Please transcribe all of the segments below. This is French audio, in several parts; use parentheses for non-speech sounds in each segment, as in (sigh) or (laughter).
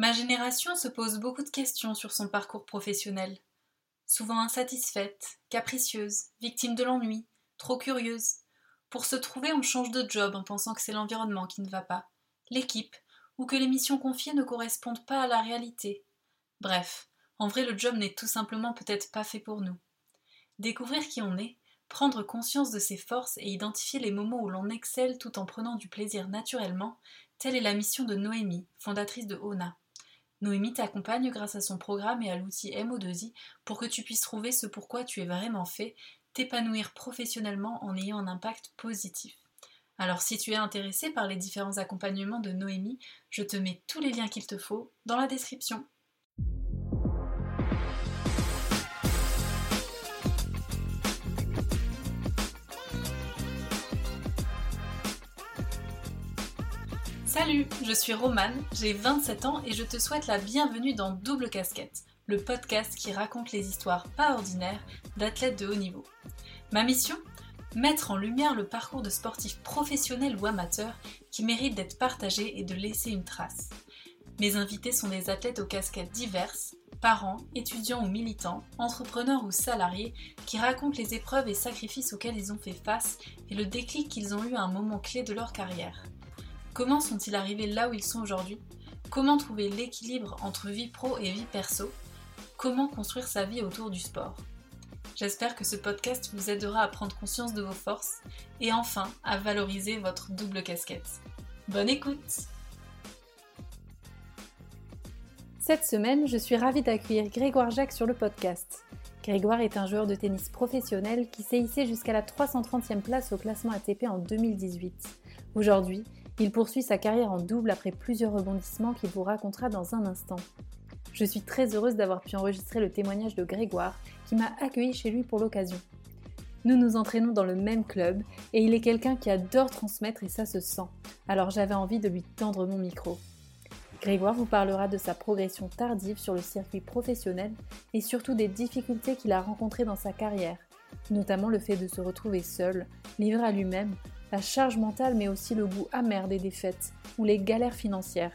Ma génération se pose beaucoup de questions sur son parcours professionnel. Souvent insatisfaite, capricieuse, victime de l'ennui, trop curieuse. Pour se trouver, on change de job en pensant que c'est l'environnement qui ne va pas, l'équipe, ou que les missions confiées ne correspondent pas à la réalité. Bref, en vrai, le job n'est tout simplement peut-être pas fait pour nous. Découvrir qui on est, prendre conscience de ses forces et identifier les moments où l'on excelle tout en prenant du plaisir naturellement, telle est la mission de Noémie, fondatrice de ONA. Noémie t'accompagne grâce à son programme et à l'outil MO2I pour que tu puisses trouver ce pourquoi tu es vraiment fait, t'épanouir professionnellement en ayant un impact positif. Alors si tu es intéressé par les différents accompagnements de Noémie, je te mets tous les liens qu'il te faut dans la description. Salut, je suis Romane, j'ai 27 ans et je te souhaite la bienvenue dans Double Casquette, le podcast qui raconte les histoires pas ordinaires d'athlètes de haut niveau. Ma mission Mettre en lumière le parcours de sportifs professionnels ou amateurs qui méritent d'être partagés et de laisser une trace. Mes invités sont des athlètes aux casquettes diverses, parents, étudiants ou militants, entrepreneurs ou salariés, qui racontent les épreuves et sacrifices auxquels ils ont fait face et le déclic qu'ils ont eu à un moment clé de leur carrière. Comment sont-ils arrivés là où ils sont aujourd'hui? Comment trouver l'équilibre entre vie pro et vie perso? Comment construire sa vie autour du sport? J'espère que ce podcast vous aidera à prendre conscience de vos forces et enfin à valoriser votre double casquette. Bonne écoute Cette semaine, je suis ravie d'accueillir Grégoire Jacques sur le podcast. Grégoire est un joueur de tennis professionnel qui s'est hissé jusqu'à la 330e place au classement ATP en 2018. Aujourd'hui, il poursuit sa carrière en double après plusieurs rebondissements qu'il vous racontera dans un instant. Je suis très heureuse d'avoir pu enregistrer le témoignage de Grégoire qui m'a accueilli chez lui pour l'occasion. Nous nous entraînons dans le même club et il est quelqu'un qui adore transmettre et ça se sent. Alors j'avais envie de lui tendre mon micro. Grégoire vous parlera de sa progression tardive sur le circuit professionnel et surtout des difficultés qu'il a rencontrées dans sa carrière, notamment le fait de se retrouver seul, livré à lui-même, la charge mentale mais aussi le goût amer des défaites ou les galères financières.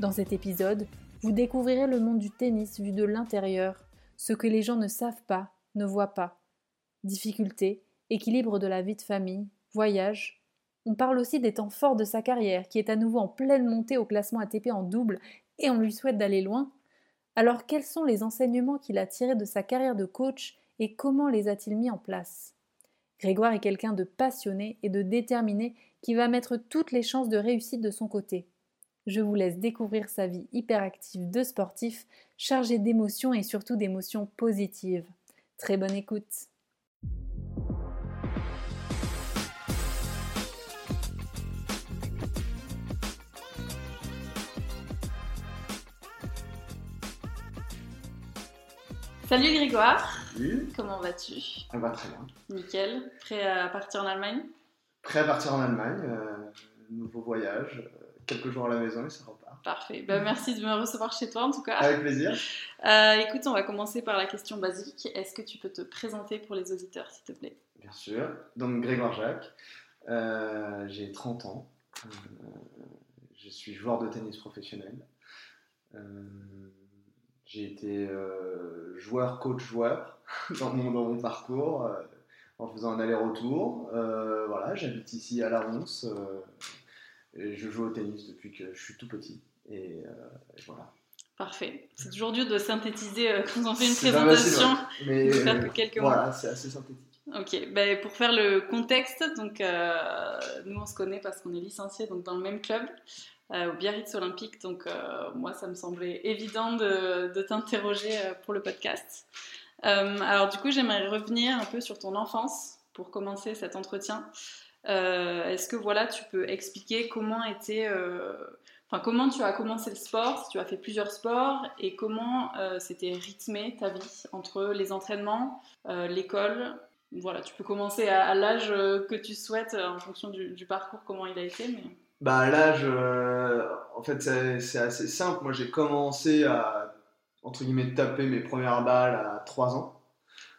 Dans cet épisode, vous découvrirez le monde du tennis vu de l'intérieur, ce que les gens ne savent pas, ne voient pas. Difficultés, équilibre de la vie de famille, voyage. On parle aussi des temps forts de sa carrière, qui est à nouveau en pleine montée au classement ATP en double, et on lui souhaite d'aller loin. Alors quels sont les enseignements qu'il a tirés de sa carrière de coach et comment les a-t-il mis en place? Grégoire est quelqu'un de passionné et de déterminé qui va mettre toutes les chances de réussite de son côté. Je vous laisse découvrir sa vie hyperactive de sportif, chargée d'émotions et surtout d'émotions positives. Très bonne écoute. Salut Grégoire. Comment vas-tu? Ça va très bien. Nickel. Prêt à partir en Allemagne? Prêt à partir en Allemagne. euh, nouveau voyage. euh, quelques jours à la maison et ça repart. Parfait. Ben, merci de me recevoir chez toi en tout cas. Avec plaisir. Euh, écoute, on va commencer par la question basique. Est-ce que tu peux te présenter pour les auditeurs, s'il te plaît? Bien sûr. Donc Grégoire Jacques. J'ai 30 ans. Je suis joueur de tennis professionnel. J'ai été euh, joueur, coach, joueur (laughs) dans mon, dans mon parcours euh, en faisant un aller-retour. Euh, voilà, j'habite ici à La Ronce. euh, et je joue au tennis depuis que je suis tout petit. Et, et voilà. Parfait. C'est toujours dur de synthétiser quand on fait une facile, présentation. ouais. Mais faire quelques mots. voilà, c'est assez synthétique. Ok, ben, pour faire le contexte, donc nous on se connaît parce qu'on est licenciés donc dans le même club euh, au Biarritz Olympique, donc euh, moi ça me semblait évident de, de t'interroger euh, pour le podcast. Euh, alors du coup j'aimerais revenir un peu sur ton enfance pour commencer cet entretien. Euh, Est-ce que voilà tu peux expliquer comment était, euh, enfin comment tu as commencé le sport, si tu as fait plusieurs sports et comment c'était rythmé ta vie entre les entraînements, l'école? Voilà, tu peux commencer à, l'âge que tu souhaites en fonction du, parcours, comment il a été. Mais... Bah l'âge, en fait, c'est assez simple. Moi, j'ai commencé à, entre guillemets, taper mes premières balles à 3 ans.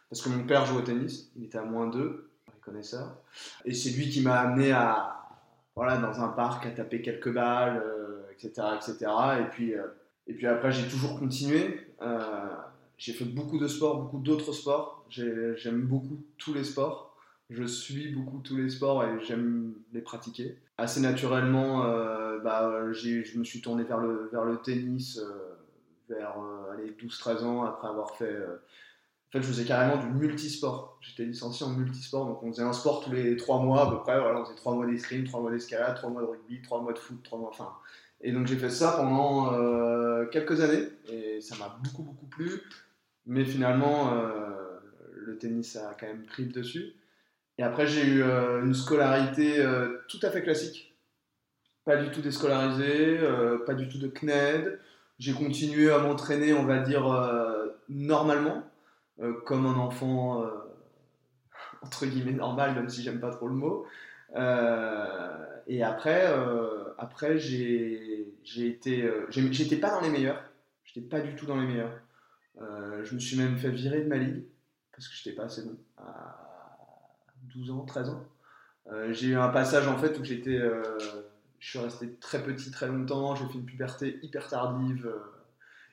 Parce que mon père joue au tennis. Il était à moins 2, pour les connaisseurs. Et c'est lui qui m'a amené à, voilà, dans un parc, à taper quelques balles, euh, etc., etc. Et puis, euh, Et puis après, j'ai toujours continué. j'ai fait beaucoup de sports, beaucoup d'autres sports. J'aime beaucoup tous les sports. Je suis beaucoup tous les sports et j'aime les pratiquer. Assez naturellement, bah, je me suis tourné vers le, vers le tennis vers 12-13 ans après avoir fait en fait, je faisais carrément du multisport. J'étais licencié en multisport, donc on faisait un sport tous les trois mois à peu près. Voilà, on faisait trois mois d'escrime, trois mois d'escalade, trois mois de rugby, trois mois de foot, trois mois. Enfin, et donc j'ai fait ça pendant euh, quelques années et ça m'a beaucoup beaucoup plu. Mais finalement, euh, le tennis a quand même pris le dessus. Et après, j'ai eu euh, une scolarité tout à fait classique. Pas du tout déscolarisé, pas du tout de CNED. J'ai continué à m'entraîner, on va dire, normalement euh, comme un enfant euh, entre guillemets normal, même si j'aime pas trop le mot. Euh, et après, après j'ai été, j'étais pas dans les meilleurs. J'étais pas du tout dans les meilleurs. je me suis même fait virer de ma ligue parce que j'étais pas assez bon à 12 ans, 13 ans. j'ai eu un passage en fait où j'étais, je suis resté très petit très longtemps. J'ai fait une puberté hyper tardive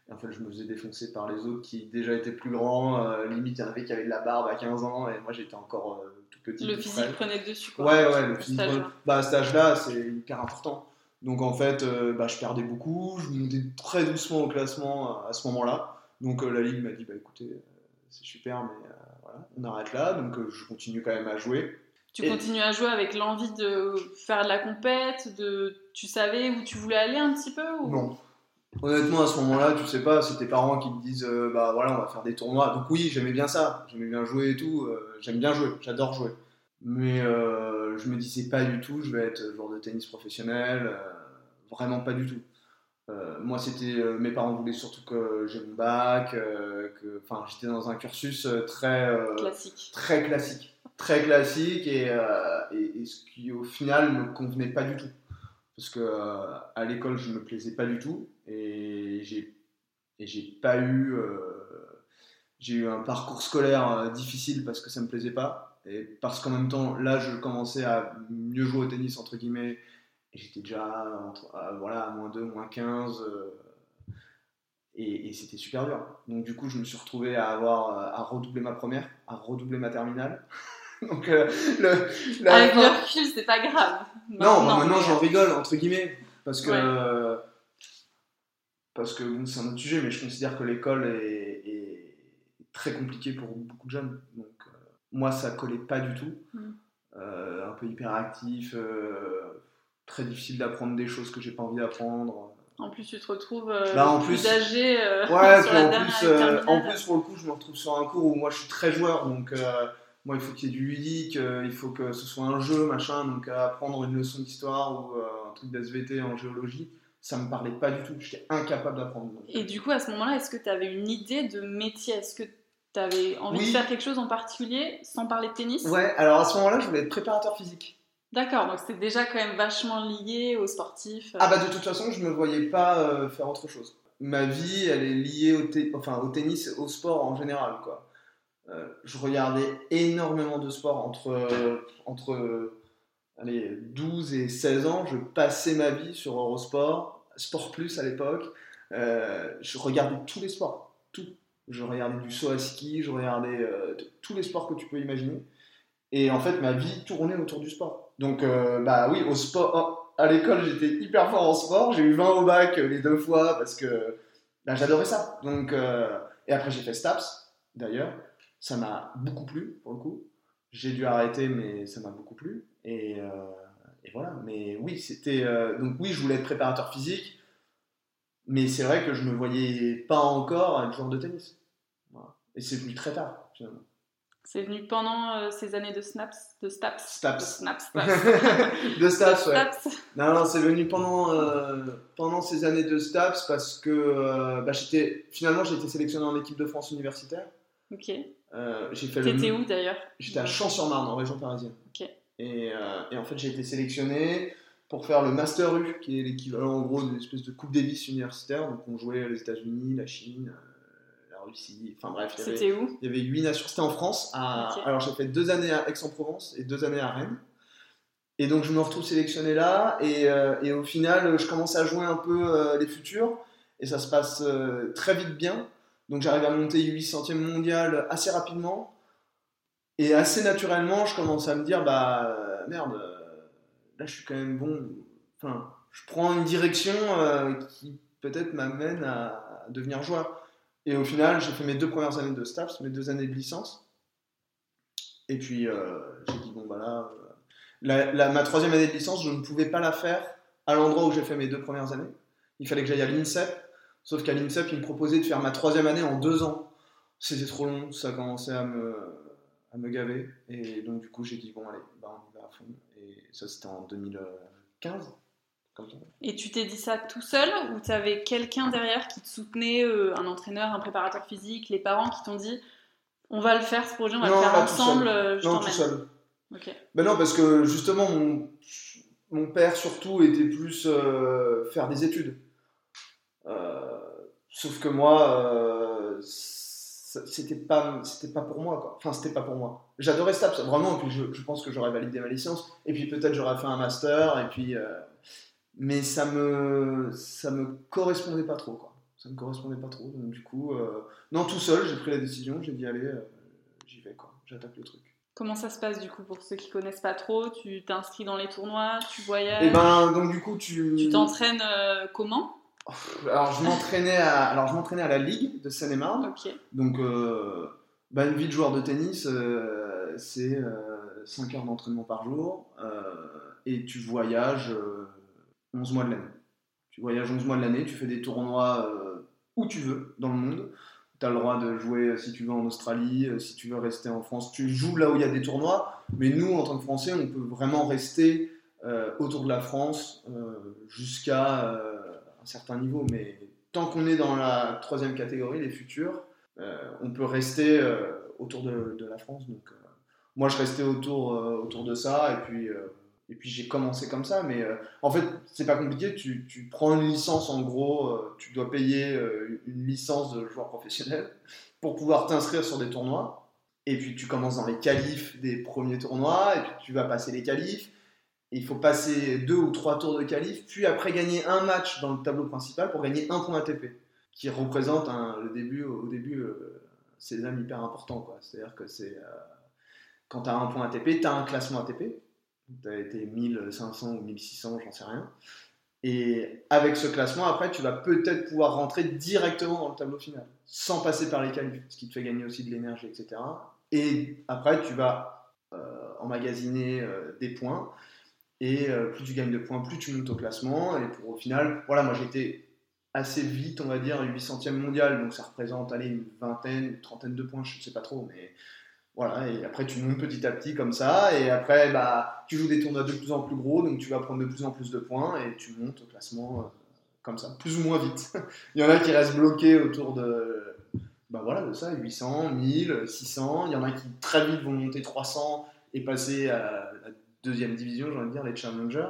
en fait, je me faisais défoncer par les autres qui déjà étaient plus grands. Euh, limite, il y en avait qui avaient de la barbe à 15 ans et moi j'étais encore euh, tout petit. Le physique prenait le dessus, quoi. Ouais, ouais, le physique. Bah, à cet âge-là, c'est hyper important. Donc en fait, euh, bah, je perdais beaucoup. Je montais très doucement au classement à ce moment-là. Donc la ligue m'a dit bah écoutez, c'est super, mais voilà, on arrête là. Donc je continue quand même à jouer. Tu continues à jouer avec l'envie de faire de la compète, de tu savais où tu voulais aller un petit peu ou... Non, Honnêtement, à ce moment-là, tu sais pas, c'est tes parents qui te disent euh, bah voilà, on va faire des tournois. Donc oui, j'aimais bien ça, j'aimais bien jouer et tout, euh, j'aime bien jouer, j'adore jouer. Mais euh, je me disais pas du tout, je vais être joueur de tennis professionnel, vraiment pas du tout. moi, c'était mes parents voulaient surtout que j'ai mon bac, que, enfin, j'étais dans un cursus très classique, très classique, très classique et, et, et ce qui au final me convenait pas du tout. Parce que à l'école je me plaisais pas du tout et j'ai et pas eu euh, j'ai eu un parcours scolaire euh, difficile parce que ça me plaisait pas. Et parce qu'en même temps là je commençais à mieux jouer au tennis entre guillemets et j'étais déjà à, voilà moins 2 moins 15 euh, et, c'était super dur. Donc du coup je me suis retrouvé à avoir à redoubler ma première à redoubler ma terminale (laughs) donc le, avec le recul c'est pas grave non, maintenant j'en rigole entre guillemets parce que parce que bon, c'est un autre sujet, mais je considère que l'école est, très compliquée pour beaucoup de jeunes. Donc, euh, moi, ça collait pas du tout. Mm. Euh, un peu hyperactif, euh, très difficile d'apprendre des choses que j'ai pas envie d'apprendre. En plus, tu te retrouves bah, en plus, âgé. ouais, (laughs) sur en, plus, en plus, pour le coup, je me retrouve sur un cours où moi je suis très joueur, donc moi il faut qu'il y ait du ludique, il faut que ce soit un jeu, machin, donc apprendre une leçon d'histoire ou un truc d'SVT en géologie ça me parlait pas du tout. J'étais incapable d'apprendre. Et du coup, à ce moment-là, est-ce que tu avais une idée de métier? Est-ce que tu avais envie de faire quelque chose en particulier, sans parler de tennis? Ouais, alors à ce moment-là, je voulais être préparateur physique. D'accord, donc c'était déjà quand même vachement lié aux sportifs. Ah bah de toute façon, je me voyais pas euh, faire autre chose. Ma vie, elle est liée au, enfin, au tennis, au sport en général, quoi. Euh, je regardais énormément de sport entre, entre allez, 12 et 16 ans. Je passais ma vie sur Eurosport, Sport Plus à l'époque. Euh, je regardais tous les sports, tout. Je regardais du saut à ski, je regardais euh, tous les sports que tu peux imaginer. Et en fait, ma vie tournait autour du sport. Donc, bah oui, au sport, oh, à l'école, j'étais hyper fort en sport. J'ai eu 20 au bac les deux fois parce que bah, j'adorais ça. Donc, et après, j'ai fait STAPS, d'ailleurs. Ça m'a beaucoup plu, pour le coup. J'ai dû arrêter, mais ça m'a beaucoup plu. Et, et voilà. Mais oui, c'était. Euh, donc, oui, je voulais être préparateur physique, mais c'est vrai que je ne me voyais pas encore être joueur de tennis. Et c'est venu très tard, finalement. C'est venu pendant euh, ces années de snaps, de staps. Staps. De snaps. (laughs) de staps, ouais. Non, non, c'est venu pendant, euh, pendant ces années de staps parce que bah, j'étais, finalement j'ai été sélectionné en équipe de France universitaire. Ok. j'ai fait T'étais où d'ailleurs J'étais à Champs-sur-Marne, en région parisienne. Ok. Euh, et, en fait, j'ai été sélectionné pour faire le Master U, qui est l'équivalent en gros d'une espèce de Coupe Davis universitaire. Donc on jouait les États-Unis, la Chine, euh, la Russie, enfin bref. C'était où Il y avait huit nations. C'était en France. Alors j'ai fait deux années à Aix-en-Provence et deux années à Rennes. Et donc je me retrouve sélectionné là. Et, euh, et, au final, je commence à jouer un peu les futurs. et ça se passe euh, très vite bien. Donc j'arrive à monter 800e mondial assez rapidement. Et assez naturellement, je commence à me dire, bah merde, là je suis quand même bon. Enfin, je prends une direction qui peut-être m'amène à devenir joueur. Et au final, j'ai fait mes deux premières années de STAPS, mes deux années de licence. Et puis, euh, j'ai dit, bon, voilà. Euh, ma troisième année de licence, je ne pouvais pas la faire à l'endroit où j'ai fait mes deux premières années. Il fallait que j'aille à l'INSEP. Sauf qu'à l'INSEP, ils me proposaient de faire ma troisième année en deux ans. C'était trop long, ça commençait à me, à me gaver. Et donc, du coup, j'ai dit, bon, allez, bah, on y va à fond. Et ça, c'était en 2015. Et tu t'es dit ça tout seul ou tu avais quelqu'un derrière qui te soutenait, euh, un entraîneur, un préparateur physique, les parents qui t'ont dit on va le faire ce projet, on va le faire ensemble euh, Non, tout seul. Ben non, parce que justement, mon, mon père surtout était plus euh, faire des études. Sauf que moi, c'était pas, c'était pas pour moi. Quoi. Enfin, c'était pas pour moi. J'adorais ça, vraiment. Et puis je, je pense que j'aurais validé ma licence. Et puis peut-être j'aurais fait un master. Et puis mais ça me ça me correspondait pas trop quoi ça me correspondait pas trop donc du coup euh, non tout seul j'ai pris la décision j'ai dit allez euh, j'y vais quoi j'attaque le truc comment ça se passe du coup pour ceux qui connaissent pas trop? Tu t'inscris dans les tournois tu voyages? Et eh ben donc du coup tu tu t'entraînes euh, comment? Alors je m'entraînais à alors je m'entraînais à la ligue de Seine-et-Marne donc bah, une vie de joueur de tennis c'est 5 heures d'entraînement par jour et tu voyages 11 mois de l'année. Tu voyages 11 mois de l'année, tu fais des tournois euh, où tu veux dans le monde. Tu as le droit de jouer euh, si tu veux en Australie, euh, si tu veux rester en France. Tu joues là où il y a des tournois, mais nous, en tant que Français, on peut vraiment rester autour de la France jusqu'à certain niveau. Mais tant qu'on est dans la troisième catégorie, les futurs, on peut rester autour de, de, la France. Donc, moi, je restais autour, autour de ça, et puis puis j'ai commencé comme ça, mais euh, en fait, c'est pas compliqué. Tu, tu, prends une licence, en gros, euh, tu dois payer euh, une licence de joueur professionnel pour pouvoir t'inscrire sur des tournois. Et puis tu commences dans les qualifs des premiers tournois, et puis tu vas passer les qualifs. Il faut passer deux ou trois tours de qualif, puis après gagner un match dans le tableau principal pour gagner un point ATP, qui représente le début, au début, c'est un hyper important. C'est-à-dire que c'est quand tu as un point ATP, tu as un classement ATP tu as été 1500 ou 1600, j'en sais rien. Et avec ce classement, après, tu vas peut-être pouvoir rentrer directement dans le tableau final, sans passer par les qualifs, ce qui te fait gagner aussi de l'énergie, etc. Et après, tu vas euh, emmagasiner euh, des points. Et euh, plus tu gagnes de points, plus tu montes au classement. Et pour au final, voilà, moi j'étais assez vite, on va dire, 800e mondial, donc ça représente allez, une vingtaine, une trentaine de points, je ne sais pas trop, mais voilà, et après tu montes petit à petit comme ça, et après bah, tu joues des tournois de plus en plus gros, donc tu vas prendre de plus en plus de points, et tu montes au classement euh, comme ça, plus ou moins vite. (laughs) il y en a qui restent bloqués autour de, bah voilà, de ça, 800, 1000, 600, il y en a qui très vite vont monter 300 et passer à deuxième division, j'ai envie de dire, les challengers,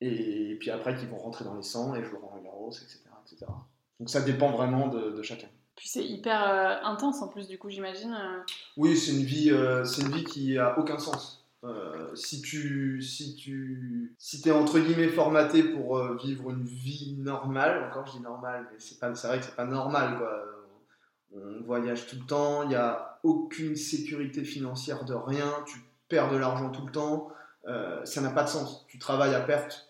et puis après qui vont rentrer dans les 100 et jouer en Garros, etc., etc. Donc ça dépend vraiment de chacun. Puis c'est hyper euh, intense en plus, du coup, j'imagine. Euh. Oui, c'est une vie, euh, c'est une vie qui a aucun sens. si tu, si tu, si es entre guillemets formaté pour vivre une vie normale, encore je dis normale, mais c'est pas, c'est vrai que c'est pas normal quoi. On voyage tout le temps, il n'y a aucune sécurité financière de rien, tu perds de l'argent tout le temps, ça n'a pas de sens. Tu travailles à perte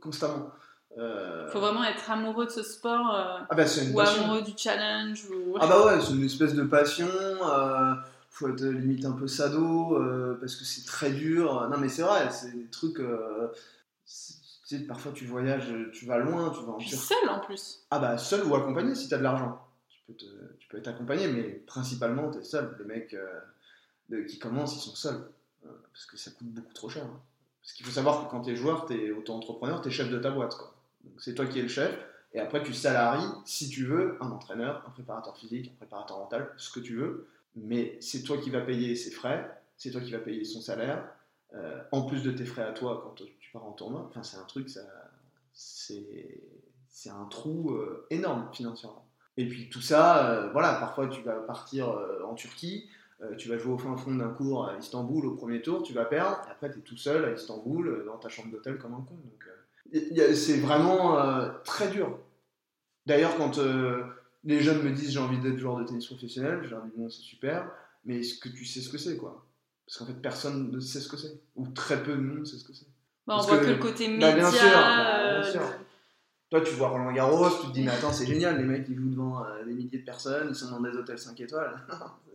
constamment. Il euh, faut vraiment être amoureux de ce sport euh, ah bah, ou amoureux du challenge. Ah bah ouais, c'est une espèce de passion. Euh, faut être limite un peu sado parce que c'est très dur. Non mais c'est vrai, c'est des trucs. tu sais, parfois tu voyages, tu vas loin, tu vas en Puis seul en plus. Ah bah seul ou accompagné si tu as de l'argent. Tu peux, tu peux être accompagné, mais principalement tu es seul. Les mecs qui commencent, ils sont seuls. Parce que ça coûte beaucoup trop cher. Hein. Parce qu'il faut savoir que quand tu es joueur, tu es auto-entrepreneur, tu es chef de ta boîte. Quoi c'est toi qui es le chef. Et après, tu salaries, si tu veux, un entraîneur, un préparateur physique, un préparateur mental, ce que tu veux. Mais c'est toi qui vas payer ses frais, c'est toi qui vas payer son salaire, euh, en plus de tes frais à toi quand tu pars en tournoi. Enfin, c'est un truc, c'est, c'est un trou euh, énorme financièrement. Et puis tout ça, euh, voilà, parfois tu vas partir en Turquie, tu vas jouer au fin fond d'un cours à Istanbul au premier tour, tu vas perdre, et après tu es tout seul à Istanbul dans ta chambre d'hôtel comme un con. Donc, c'est vraiment euh, très dur. D'ailleurs, quand euh, les jeunes me disent j'ai envie d'être joueur de tennis professionnel, je leur dis bon, c'est super, mais est-ce que tu sais ce que c'est, quoi? Parce qu'en fait, personne ne sait ce que c'est, ou très peu de monde sait ce que c'est. Bah, on Parce voit que- que, le côté Bah, média. bien sûr, bah, euh, bien sûr. Toi, tu vois Roland Garros, tu te dis, mais attends, c'est génial, les mecs, ils jouent devant euh, des milliers de personnes, ils sont dans des hôtels 5 étoiles. (laughs)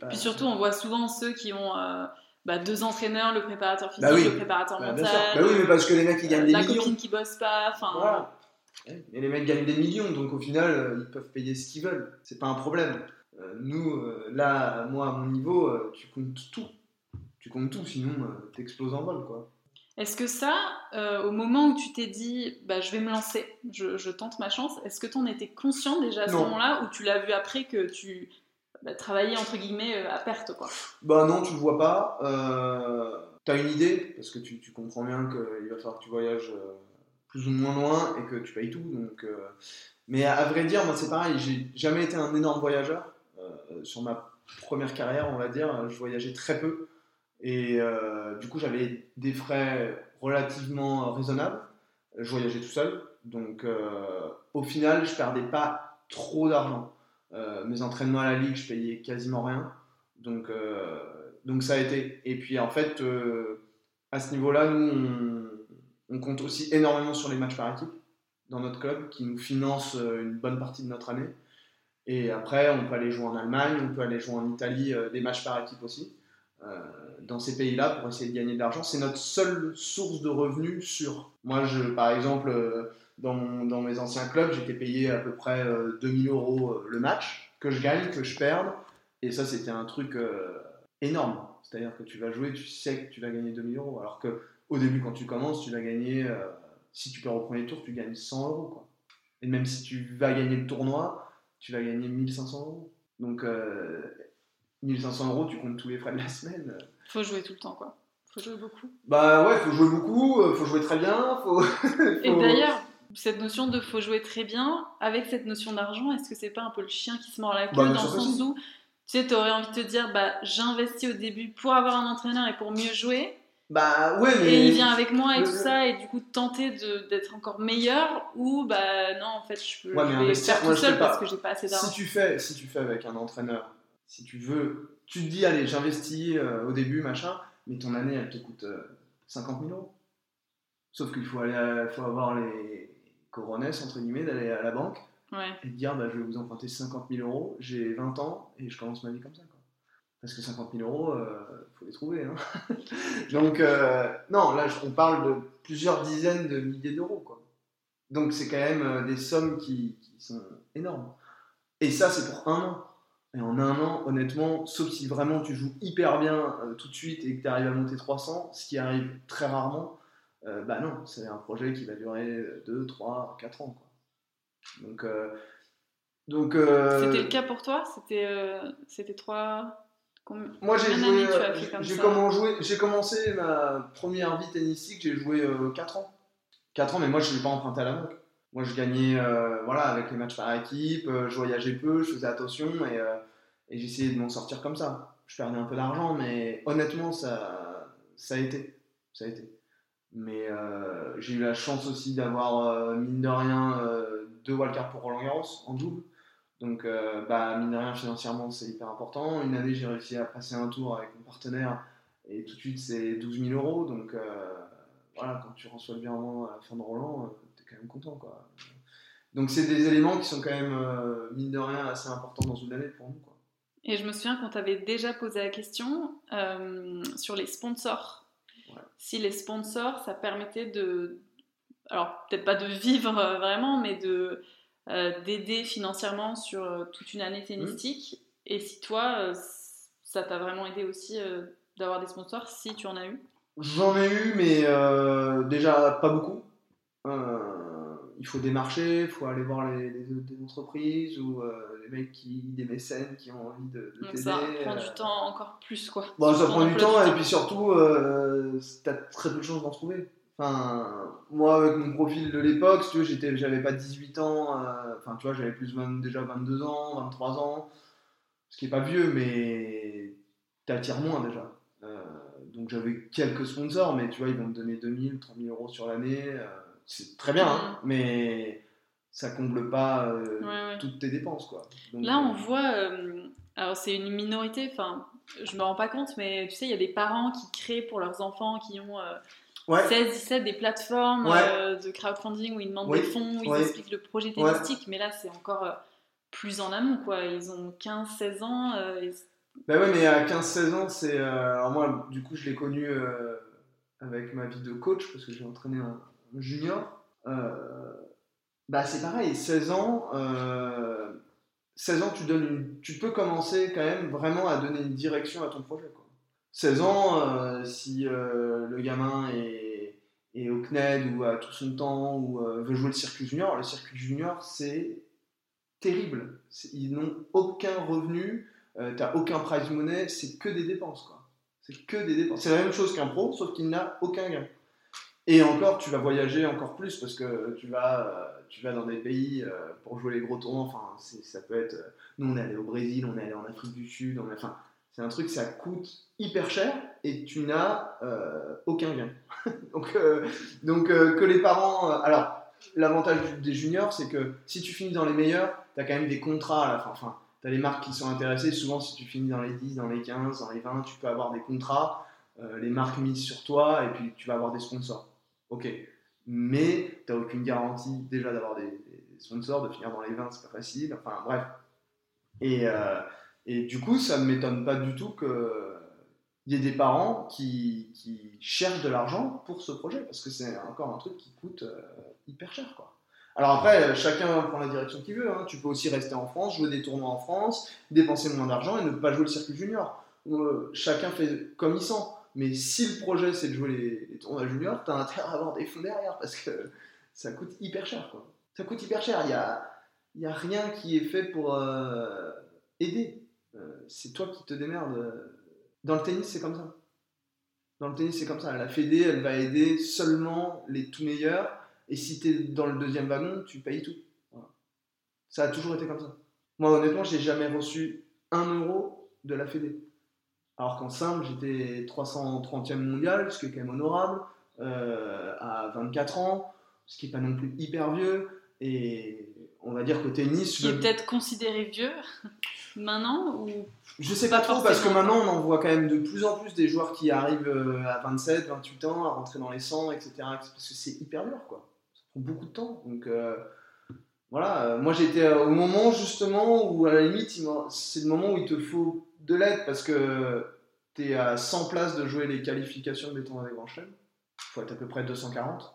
pas. Puis surtout, on voit souvent ceux qui ont euh, bah, deux entraîneurs, le préparateur physique, Bah oui. le préparateur Bah, mental. Bah oui, mais parce que les mecs, ils gagnent des la millions. copine qui bosse pas. Enfin, Voilà. Et les mecs gagnent des millions, donc au final, euh, ils peuvent payer ce qu'ils veulent. C'est pas un problème. Euh, nous, euh, là, moi, à mon niveau, euh, tu comptes tout. Tu comptes tout, sinon euh, t'exploses en vol, quoi. Est-ce que ça, euh, au moment où tu t'es dit, bah, je vais me lancer, je, je tente ma chance, est-ce que tu en étais conscient déjà à ce moment-là ou tu l'as vu après que tu bah, travaillais entre guillemets euh, à perte quoi Bah non, tu le vois pas. Euh, T'as une idée, parce que tu, tu comprends bien qu'il va falloir que tu voyages euh, plus ou moins loin et que tu payes tout. Donc, euh, Mais à, vrai dire, moi c'est pareil, j'ai jamais été un énorme voyageur. Sur ma première carrière, on va dire, je voyageais très peu. Et du coup, j'avais des frais relativement raisonnables. Je voyageais tout seul. Donc au final, je perdais pas trop d'argent. Euh, mes entraînements à la ligue, je payais quasiment rien. Donc, euh, donc ça a été. Et puis en fait, euh, à ce niveau-là, nous, on, compte aussi énormément sur les matchs par équipe dans notre club qui nous finance une bonne partie de notre année. Et après, on peut aller jouer en Allemagne, on peut aller jouer en Italie, des matchs par équipe aussi. Dans ces pays-là pour essayer de gagner de l'argent. C'est notre seule source de revenus sûre. Moi, je, par exemple, dans, dans mes anciens clubs, j'étais payé à peu près euh, 2000 euros euh, le match, que je gagne, que je perde. Et ça, c'était un truc euh, énorme. C'est-à-dire que tu vas jouer, tu sais que tu vas gagner 2000 euros. Alors que au début, quand tu commences, tu vas gagner, euh, si tu perds au premier tour, tu gagnes 100 euros. Quoi. Et même si tu vas gagner le tournoi, tu vas gagner 1500 euros. Donc, euh, 1500 euros, tu comptes tous les frais de la semaine. Faut jouer tout le temps quoi. Faut jouer beaucoup. Bah ouais, faut jouer beaucoup, euh, faut jouer très bien, faut. (laughs) Et d'ailleurs, cette notion de faut jouer très bien, avec cette notion d'argent, est-ce que c'est pas un peu le chien qui se mord la queue Bah, bien dans le sens où tu sais, t'aurais envie de te dire, bah j'investis au début pour avoir un entraîneur et pour mieux jouer, Bah ouais, mais. et il vient avec moi et tout ça, et du coup tenter d'être encore meilleur, ou bah non, en fait, je peux Ouais, mais je vais investir, faire tout seul parce que j'ai pas assez d'argent. Si tu fais, si tu fais avec un entraîneur, si tu veux, tu te dis allez, j'investis euh, au début, machin, mais ton année elle te coûte euh, 50 000 euros. Sauf qu'il faut aller, à- faut avoir les coronesses entre guillemets d'aller à la banque Ouais. et de dire bah, je vais vous emprunter 50 000 euros, j'ai 20 ans et je commence ma vie comme ça. Quoi. Parce que 50 000 euros, il faut les trouver. hein. (laughs) Donc, euh, non, là, on parle de plusieurs dizaines de milliers d'euros. quoi. Donc, c'est quand même euh, des sommes qui, qui sont énormes. Et ça, c'est pour un an. Et en un an, honnêtement, sauf si vraiment tu joues hyper bien euh, tout de suite et que tu arrives à monter 300, ce qui arrive très rarement, euh, bah non, c'est un projet qui va durer 2, 3, 4 ans. Quoi. Donc, euh, donc euh, C'était le cas pour toi? C'était euh, c'était trois. combien- moi j'ai joué, j'ai j'ai commencé ma première vie tennistique, j'ai joué 4 ans. 4 ans, mais moi je ne l'ai pas emprunté à la banque. Moi je gagnais voilà, avec les matchs par équipe, je voyageais peu, je faisais attention et, et j'essayais de m'en sortir comme ça. Je perdais un peu d'argent, mais honnêtement ça, ça a été. Ça a été. Mais euh, j'ai eu la chance aussi d'avoir, euh, mine de rien, euh, deux wildcards pour Roland Garros en double. Donc, bah, mine de rien, financièrement, c'est hyper important. Une année, j'ai réussi à passer un tour avec mon partenaire et tout de suite, c'est 12 000 euros. Donc, voilà, quand tu reçois le virement à la fin de Roland, t'es quand même content. Quoi. Donc, c'est des éléments qui sont quand même, mine de rien, assez importants dans une année pour nous. Quoi. Et je me souviens qu'on t'avait déjà posé la question sur les sponsors. Ouais. Si les sponsors, ça permettait de. Alors, peut-être pas de vivre euh, vraiment, mais de euh, d'aider financièrement sur euh, toute une année tennistique. Et si toi, ça t'a vraiment aidé aussi d'avoir des sponsors, si tu en as eu? J'en ai eu, mais déjà pas beaucoup. Euh, il faut démarcher, il faut aller voir les, entreprises ou euh, les mecs qui, des mécènes qui ont envie de, de t'aider. ça prend euh. du temps encore plus, quoi. Bon, ça prend du temps et puis surtout, euh, t'as très peu de chances d'en trouver. Enfin, moi, avec mon profil de l'époque, si tu veux, j'étais, j'avais pas 18 ans, euh, enfin, tu vois, j'avais plus 20 déjà 22 ans, 23 ans, ce qui est pas vieux, mais t'attires moins déjà. Donc j'avais quelques sponsors, mais tu vois, ils vont me donner 2000, 3000 euros sur l'année, euh, c'est très bien, hein, mais ça comble pas euh, Ouais, ouais. toutes tes dépenses, quoi. Donc, Là, on euh, voit. euh, alors, c'est une minorité, enfin, je me rends pas compte, mais tu sais, il y a des parents qui créent pour leurs enfants qui ont Ouais. 16, 17 des plateformes de crowdfunding où ils demandent des fonds, où ils expliquent le projet tennistique, mais là, c'est encore plus en amont, quoi. Ils ont 15, 16 ans. et- Bah ouais, mais à 15-16 ans, c'est. alors moi, du coup, je l'ai connu avec ma vie de coach, parce que j'ai entraîné un junior. Euh, bah c'est pareil, 16 ans. euh, 16 ans, tu, peux commencer quand même vraiment à donner une direction à ton projet. Quoi. 16 ans, euh, si euh, le gamin est, au CNED ou a tout son temps ou euh, veut jouer le circuit junior, le circuit junior, c'est terrible. Ils n'ont aucun revenu, euh, t'as aucun prize money, c'est que des dépenses. C'est que des dépenses. C'est la même chose qu'un pro, sauf qu'il n'a aucun gain. Et encore, tu vas voyager encore plus parce que tu vas, euh, tu vas dans des pays euh, pour jouer les gros tournois. Enfin, ça peut être. euh, nous, on est allé au Brésil, on est allé en Afrique du Sud. Enfin, c'est un truc, ça coûte hyper cher et tu n'as aucun gain. (laughs) donc, donc que les parents. alors, l'avantage des juniors, c'est que si tu finis dans les meilleurs, tu as quand même des contrats à la fin. Enfin, tu as les marques qui sont intéressées. Souvent, si tu finis dans les 10, dans les 15, dans les 20, tu peux avoir des contrats. les marques misent sur toi et puis tu vas avoir des sponsors. Ok. Mais tu n'as aucune garantie déjà d'avoir des, sponsors, de finir dans les 20, c'est pas facile. Enfin, bref. Et, euh, et du coup, ça ne m'étonne pas du tout qu'il y ait des parents qui, qui cherchent de l'argent pour ce projet parce que c'est encore un truc qui coûte euh, hyper cher. Quoi. Alors après, chacun prend la direction qu'il veut. hein. Tu peux aussi rester en France, jouer des tournois en France, dépenser moins d'argent et ne pas jouer le circuit junior. Euh, chacun fait comme il sent. Mais si le projet c'est de jouer les, tournois juniors, tu as intérêt à avoir des fonds derrière parce que ça coûte hyper cher. Quoi. Ça coûte hyper cher. Il n'y a, y a rien qui est fait pour euh, aider. Euh, c'est toi qui te démerdes. Dans le tennis, c'est comme ça. Dans le tennis, c'est comme ça. La Fédé, elle va aider seulement les tout meilleurs. Et si tu es dans le deuxième wagon, tu payes tout. Ça a toujours été comme ça. Moi, honnêtement, j'ai jamais reçu un euro de la Fédé. Alors qu'en simple, j'étais 330e mondial, ce qui est quand même honorable, euh, à 24 ans, ce qui n'est pas non plus hyper vieux. Et on va dire qu'au tennis, qui est je- peut-être considéré vieux (laughs) maintenant ou je sais Pas pas trop parce que maintenant on en voit quand même de plus en plus des joueurs qui arrivent euh, à 27, 28 ans à rentrer dans les 100, etc. Parce que c'est hyper dur quoi. Ça prend beaucoup de temps. Donc euh, voilà, moi j'étais au moment justement où à la limite c'est le moment où il te faut de l'aide parce que tu es à 100 places de jouer les qualifications des tournois des grands. Il faut être à peu près 240.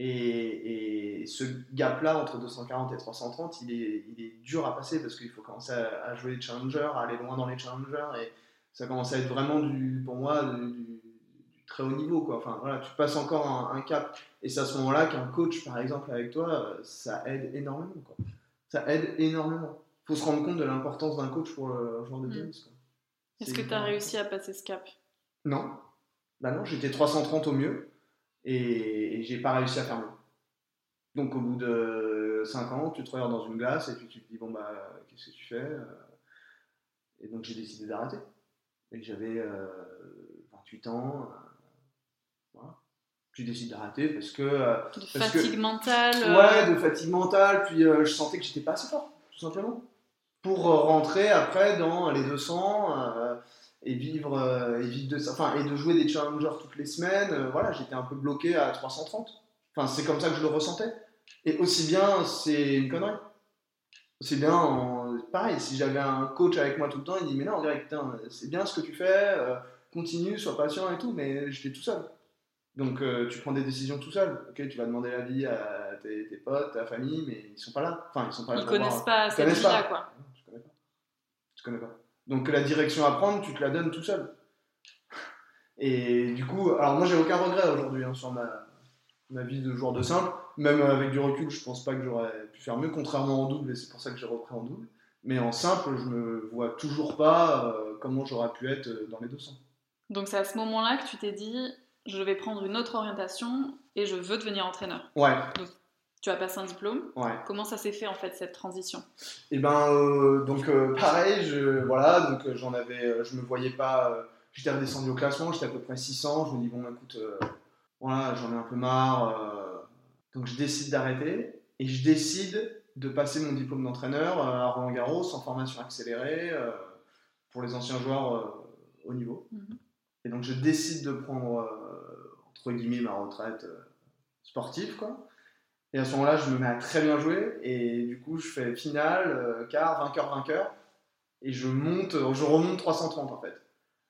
Et, ce gap-là entre 240 et 330, il est, dur à passer parce qu'il faut commencer à, jouer les challengers, à aller loin dans les challengers. Et ça commence à être vraiment, du, pour moi, du, très haut niveau. Quoi. Enfin, voilà, tu passes encore un, un cap. Et c'est à ce moment-là qu'un coach, par exemple, avec toi, euh, ça aide énormément. Ça aide énormément. Faut se rendre compte de l'importance d'un coach pour le joueur de Mm. tennis. quoi. est-ce que tu as réussi à passer ce cap? Non. Bah non, j'étais 330 au mieux et, et j'ai pas réussi à faire mieux. Donc au bout de 5 ans, tu te regardes dans une glace et puis tu te dis bon bah qu'est-ce que tu fais? Euh Et donc j'ai décidé d'arrêter. Et j'avais euh, 28 ans. euh, voilà. Tu décides d'arrêter parce que euh, De Parce que- fatigue mentale euh, Ouais, de fatigue mentale, puis euh, je sentais que j'étais pas assez fort, tout simplement. Pour rentrer après dans les 200 euh, et vivre euh, et vivre de ça, enfin et de jouer des challengers toutes les semaines, euh, voilà, j'étais un peu bloqué à 330. Enfin, c'est comme ça que je le ressentais. Et aussi bien, c'est une connerie. Aussi bien, en- pareil, si j'avais un coach avec moi tout le temps, il dit mais non, Greg, putain, c'est bien ce que tu fais, continue, sois patient et tout, mais j'étais tout seul. Donc tu prends des décisions tout seul. Ok, tu vas demander l'avis à tes, tes potes, ta famille, mais ils sont pas là. Enfin, ils sont pas là. ils voir- connaissent pas cette vie-là pas. quoi Tu connais pas. Tu connais pas. Donc la direction à prendre, tu te la donnes tout seul. Et du coup, alors moi j'ai aucun regret aujourd'hui hein, sur ma, ma vie de joueur de simple. Même avec du recul, je pense pas que j'aurais pu faire mieux, contrairement en double, et c'est pour ça que j'ai repris en double. Mais en simple, je me vois toujours pas euh, comment j'aurais pu être euh, dans les 200. donc c'est à ce moment-là que tu t'es dit je vais prendre une autre orientation et je veux devenir entraîneur Ouais, tu as passé un diplôme ouais. comment ça s'est fait en fait cette transition? Et ben euh, donc euh, pareil, je voilà, donc euh, j'en avais, je me voyais pas, j'étais redescendu au classement, j'étais à peu près 600, je me dis bon écoute, euh, voilà, j'en ai un peu marre, donc je décide d'arrêter et je décide de passer mon diplôme d'entraîneur à Roland Garros en formation accélérée pour les anciens joueurs au niveau. Mhm. Et donc je décide de prendre entre guillemets ma retraite sportive quoi. Et à ce moment-là, je me mets à très bien jouer et du coup, je fais finale, quart, vainqueur, vainqueur et je monte, je remonte 330 en fait.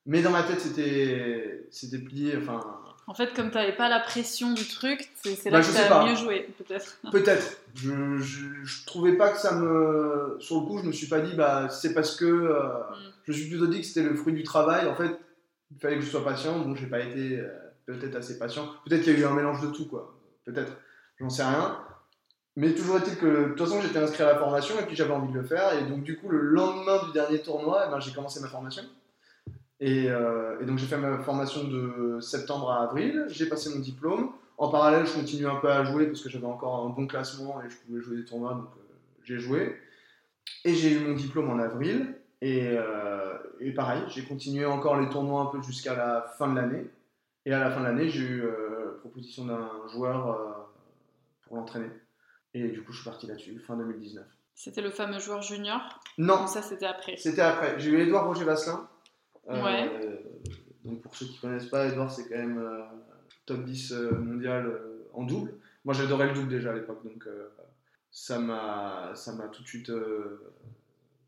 Mais dans ma tête, c'était, c'était plié. Enfin. En fait, comme tu n'avais pas la pression du truc, c'est, là bah, que tu as mieux joué, peut-être. (laughs) Peut-être. Je, je, trouvais pas que ça me. Sur le coup, je me suis pas dit, bah, c'est parce que. Euh, mm. Je me suis plutôt dit que c'était le fruit du travail. En fait, il fallait que je sois patient. Donc, j'ai pas été euh, peut-être assez patient. Peut-être qu'il y a eu un mélange de tout, quoi. Peut-être. J'en sais rien. Mais toujours est-il que, de toute façon, j'étais inscrit à la formation et puis j'avais envie de le faire. Et donc, du coup, le lendemain du dernier tournoi, eh ben, j'ai commencé ma formation. Euh, et, donc, j'ai fait ma formation de septembre à avril. J'ai passé mon diplôme. En parallèle, je continue un peu à jouer parce que j'avais encore un bon classement et je pouvais jouer des tournois. Donc, euh, j'ai joué. Et j'ai eu mon diplôme en avril. Et, euh, et pareil, j'ai continué encore les tournois un peu jusqu'à la fin de l'année. Et à la fin de l'année, j'ai eu proposition d'un joueur pour l'entraîner. Et du coup, je suis parti là-dessus, fin 2019. C'était le fameux joueur junior Non. ça, c'était après C'était après. J'ai eu Edouard Roger Vasselin. Euh, ouais. Donc, pour ceux qui ne connaissent pas, Edouard, c'est quand même euh, top 10 euh, mondial en double. Moi, j'adorais le double déjà à l'époque. Donc, ça m'a tout de suite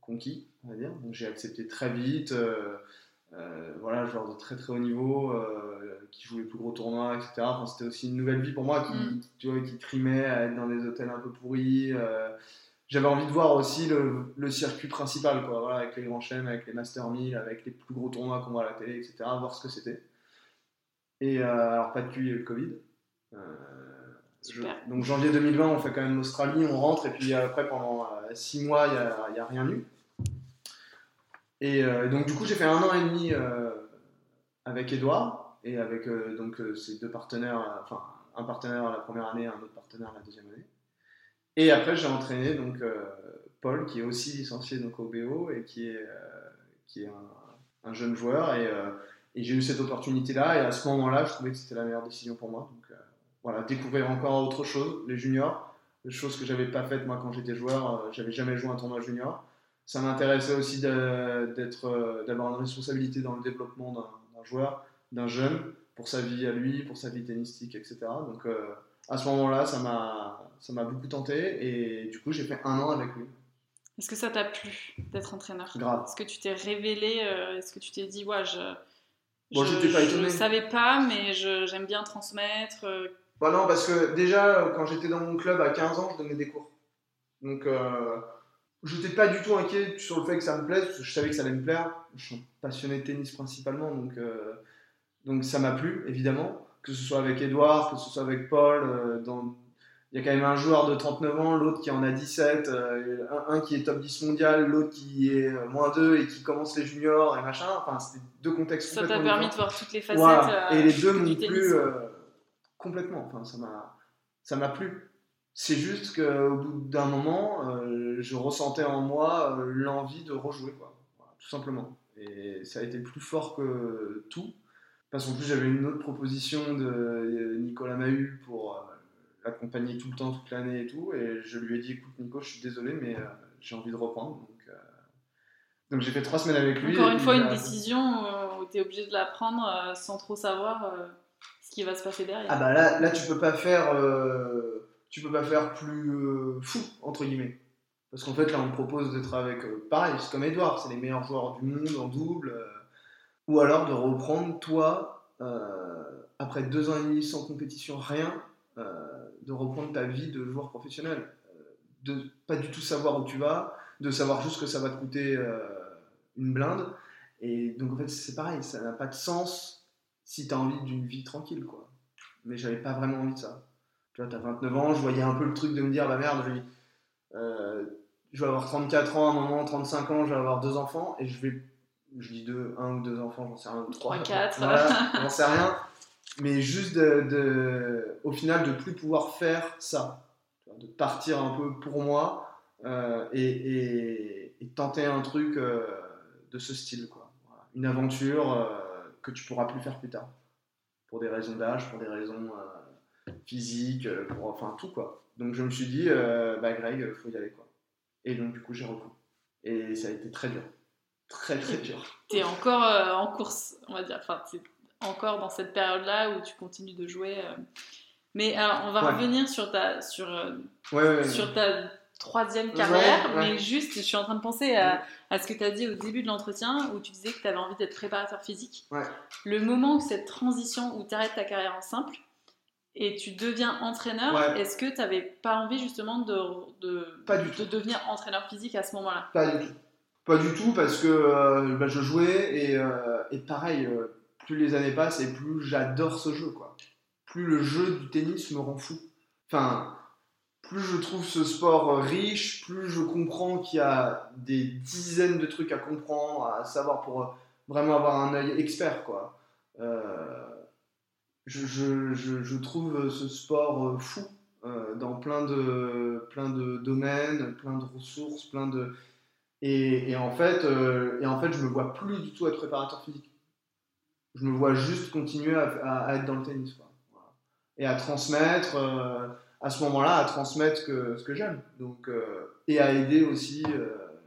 conquis, on va dire. Donc, j'ai accepté très vite. Euh, voilà, joueur de très très haut niveau, euh, qui joue les plus gros tournois, etc. Enfin, c'était aussi une nouvelle vie pour moi qui, mm. tu vois, qui trimait à être dans des hôtels un peu pourris. Euh, j'avais envie de voir aussi le, le circuit principal, quoi, voilà, avec les grands chaînes, avec les Master 1000, avec les plus gros tournois qu'on voit à la télé, etc. Voir ce que c'était. Et alors, pas de QI, il y a eu le Covid. donc janvier 2020, on fait quand même l'Australie, on rentre, et puis après, pendant 6 mois, il n'y a, a, rien eu. Et euh, donc, du coup, j'ai fait un an et demi euh, avec Edouard et avec euh, donc, ses deux partenaires, enfin, un partenaire la première année, un autre partenaire la deuxième année. Et après, j'ai entraîné donc, Paul, qui est aussi licencié donc, au BO et qui est, qui est un, un, jeune joueur. Et, et j'ai eu cette opportunité-là. Et à ce moment-là, je trouvais que c'était la meilleure décision pour moi. Donc, voilà, découvrir encore autre chose, les juniors, des choses que j'avais pas faites moi quand j'étais joueur. j'avais jamais joué un tournoi junior ça m'intéressait aussi d'être, euh, d'avoir une responsabilité dans le développement d'un, joueur, d'un jeune, pour sa vie à lui, pour sa vie tennistique, etc. Donc euh, à ce moment-là, ça m'a, ça m'a beaucoup tenté et du coup j'ai fait un an avec lui. Est-ce que ça t'a plu d'être entraîneur? Grave. Est-ce que tu t'es révélé euh, Est-ce que tu t'es dit, ouais, je. Bon, je, ne savais pas, mais j'aime bien transmettre. Bah non, parce que déjà, quand j'étais dans mon club à 15 ans, je donnais des cours. Donc, je n'étais pas du tout inquiet sur le fait que ça me plaise, parce que je savais que ça allait me plaire. Je suis passionné de tennis principalement, donc, euh, donc ça m'a plu, évidemment. Que ce soit avec Edouard, que ce soit avec Paul. Euh, dans... Il y a quand même un joueur de 39 ans, l'autre qui en a 17, euh, un, qui est top 10 mondial, l'autre qui est moins 2 et qui commence les juniors et machin. Enfin, c'était deux contextes Ça t'a permis de voir toutes les facettes. et les deux m'ont plu complètement. Enfin, ça m'a plu. C'est juste qu'au bout d'un moment, euh, je ressentais en moi euh, l'envie de rejouer, quoi. tout simplement. Et ça a été plus fort que tout. Parce qu'en plus, j'avais une autre proposition de euh, Nicolas Mahut pour l'accompagner tout le temps, toute l'année et tout. Et je lui ai dit écoute, Nico, je suis désolé, mais j'ai envie de reprendre. Donc, donc j'ai fait trois semaines avec lui. Encore une fois, une décision où tu es obligé de la prendre sans trop savoir ce qui va se passer derrière. Ah bah là, là tu peux pas faire tu peux pas faire plus euh, fou, entre guillemets. Parce qu'en fait, là, on me propose d'être avec, euh, pareil, c'est comme Edouard, c'est les meilleurs joueurs du monde en double. Euh, ou alors de reprendre, toi, après deux ans et demi sans compétition, rien, de reprendre ta vie de joueur professionnel. de pas du tout savoir où tu vas, de savoir juste que ça va te coûter une blinde. Et donc, en fait, c'est pareil, ça n'a pas de sens si tu as envie d'une vie tranquille, quoi. Mais j'avais pas vraiment envie de ça. Tu vois, tu as 29 ans, je voyais un peu le truc de me dire, bah merde, je, euh, je vais avoir 34 ans à un moment, 35 ans, je vais avoir deux enfants, et je vais, je dis deux, un ou deux enfants, j'en sais rien, trois, quatre, voilà, j'en sais rien, mais juste de, de, au final de plus pouvoir faire ça, de partir un peu pour moi euh, et, et, tenter un truc euh, de ce style, quoi. Une aventure euh, que tu pourras plus faire plus tard, pour des raisons d'âge, pour des raisons physique, euh, pour, enfin tout quoi. Donc je me suis dit, euh, bah Greg, faut y aller quoi. Et donc du coup j'ai repris. Et ça a été très dur. Très très dur. Tu es encore euh, en course, on va dire. Enfin, tu encore dans cette période-là où tu continues de jouer. euh. Mais alors, on va Ouais. revenir sur ta, sur, Ouais, ouais, ouais. sur ta troisième carrière, mais juste, je suis en train de penser à, à ce que tu as dit au début de l'entretien, où tu disais que tu avais envie d'être préparateur physique. Le moment où cette transition, où tu arrêtes ta carrière en simple, et tu deviens entraîneur, Ouais. est-ce que tu n'avais pas envie justement de, de, Pas du de tout. devenir entraîneur physique à ce moment-là? Pas du tout. Pas du tout parce que euh, bah, je jouais et, euh, et pareil, euh, plus les années passent et plus j'adore ce jeu quoi. Plus le jeu du tennis me rend fou. Enfin, plus je trouve ce sport riche, plus je comprends qu'il y a des dizaines de trucs à comprendre, à savoir pour vraiment avoir un œil expert quoi. Euh, je, trouve ce sport euh, fou euh, dans plein de, plein de domaines, plein de ressources, plein de et, en fait, euh, et en fait, je me vois plus du tout être préparateur physique. Je me vois juste continuer à, être dans le tennis. Et à transmettre, euh, à ce moment-là, à transmettre ce que j'aime. Donc, et à aider aussi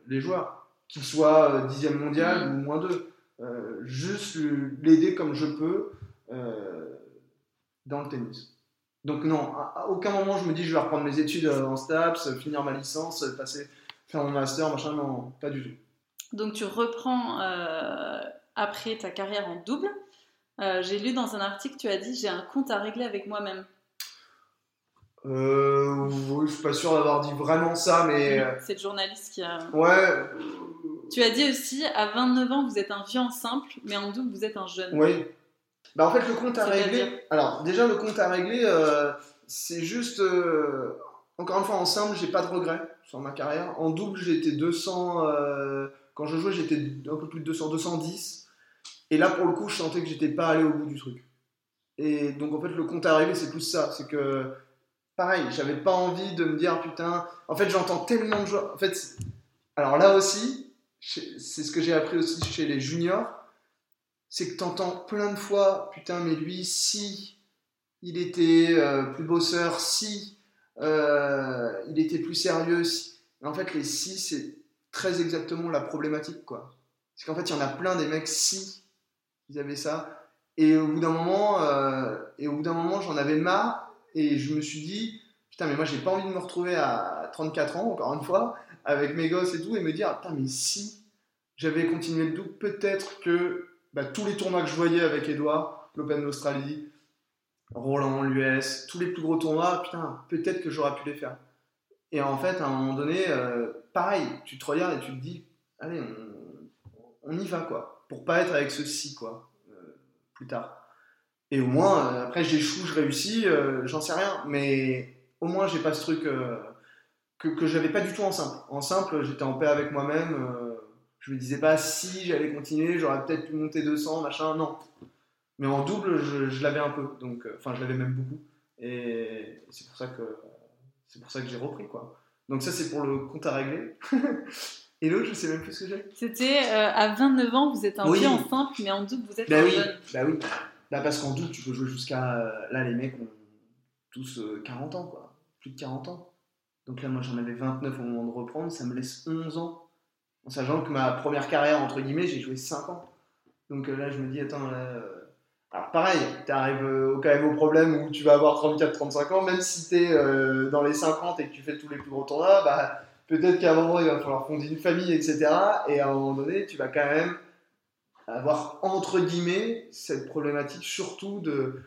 les joueurs, qu'ils soient dixième mondial ou moins deux. Juste l'aider comme je peux dans le tennis. Donc non, à, aucun moment je me dis je vais reprendre mes études euh, en STAPS, finir ma licence, euh, passer faire mon master, machin, non, pas du tout. Donc tu reprends euh, après ta carrière en double. Euh, J'ai lu dans un article, tu as dit j'ai un compte à régler avec moi-même. Euh, oui, je suis pas sûr d'avoir dit vraiment ça, mais C'est le journaliste qui a. ouais. Tu as dit aussi à 29 ans vous êtes un vieux en simple, mais en double vous êtes un jeune. Oui. Bah en fait le compte à régler. Alors déjà le compte à régler, euh, c'est juste. euh, encore une fois en simple, j'ai pas de regrets sur ma carrière. En double, j'étais 200. euh, quand je jouais, j'étais un peu plus de 200, 210. Et là pour le coup, je sentais que j'étais pas allé au bout du truc. Et donc en fait le compte à régler, c'est plus ça, c'est que pareil, j'avais pas envie de me dire putain. En fait, j'entends tellement de joueurs. En fait, alors là aussi, c'est ce que j'ai appris aussi chez les juniors c'est que t'entends plein de fois, putain, mais lui, si il était euh, plus bosseur, si euh, il était plus sérieux, si... En fait, les si, c'est très exactement la problématique, quoi. Parce qu'en fait, il y en a plein des mecs, si ils avaient ça. Et au bout d'un moment, euh, et au bout d'un moment, j'en avais marre, et je me suis dit, putain, mais moi, j'ai pas envie de me retrouver à 34 ans, encore une fois, avec mes gosses et tout, et me dire, putain, mais si j'avais continué le double, peut-être que bah, tous les tournois que je voyais avec Edouard, l'Open d'Australie, Roland, l'US, tous les plus gros tournois, putain, peut-être que j'aurais pu les faire. Et en fait, à un moment donné, euh, pareil, tu te regardes et tu te dis, allez, on, y va, quoi, pour pas être avec ce si, quoi, euh, plus tard. Et au moins, euh, après, j'échoue, je réussis, j'en sais rien, mais au moins, j'ai pas ce truc que, que j'avais pas du tout en simple. En simple, j'étais en paix avec moi-même. Je me disais pas si j'allais continuer, j'aurais peut-être pu monter 200, machin, non. Mais en double, je, je l'avais un peu, donc euh, enfin je l'avais même beaucoup, et c'est pour ça que c'est pour ça que j'ai repris quoi. Donc ça c'est pour le compte à régler. (laughs) et l'autre, je sais même plus ce que j'ai. C'était euh, à 29 ans vous êtes un Oui. en simple, mais en double vous êtes Bah un oui, jeune. bah oui. Bah parce qu'en double, tu peux jouer jusqu'à euh, là les mecs ont tous euh, 40 ans quoi, plus de 40 ans. Donc là moi j'en avais 29 au moment de reprendre, ça me laisse 11 ans. En sachant que ma première carrière entre guillemets, j'ai joué 5 ans. Donc euh, là je me dis attends euh, alors pareil, tu arrives quand même au problème où tu vas avoir 34-35 ans, même si tu es dans les 50 et que tu fais tous les plus gros tournois, bah, peut-être qu'à un moment il va falloir fonder une famille, etc. Et à un moment donné, tu vas quand même avoir entre guillemets cette problématique surtout de...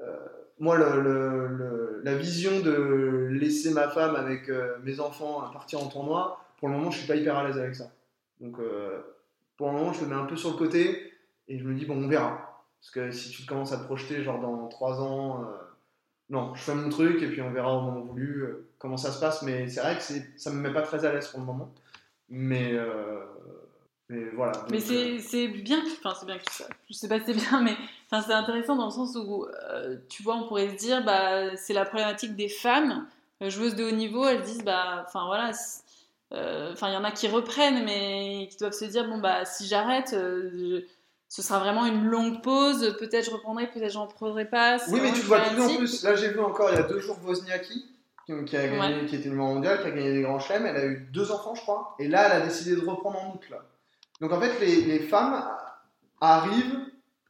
euh, moi, la vision de laisser ma femme avec euh, mes enfants partir en tournoi, pour le moment je suis pas hyper à l'aise avec ça. Donc euh, pour le moment je le mets un peu sur le côté et je me dis bon on verra. Parce que si tu commences à te projeter, genre dans 3 ans, euh, non, je fais mon truc et puis on verra au moment voulu euh, comment ça se passe. Mais c'est vrai que ça me met pas très à l'aise pour le moment. Mais, mais voilà. Mais Donc, c'est c'est bien, que- enfin c'est bien que ça, je sais pas si c'est bien, mais enfin c'est intéressant dans le sens où tu vois on pourrait se dire bah c'est la problématique des femmes joueuses de haut niveau, elles disent bah enfin voilà, enfin il y en a qui reprennent mais qui doivent se dire bon bah si j'arrête, euh, je- ce sera vraiment une longue pause, peut-être je reprendrai, peut-être j'en reprendrai pas. Oui, mais tu vois en plus. Là, j'ai vu encore il y a deux jours Wozniacki, qui a gagné, qui était numéro mondial, qui a gagné des grands chelems. Elle a eu deux enfants, je crois. Et là, elle a décidé de reprendre en août. Là. Donc en fait, les, les femmes arrivent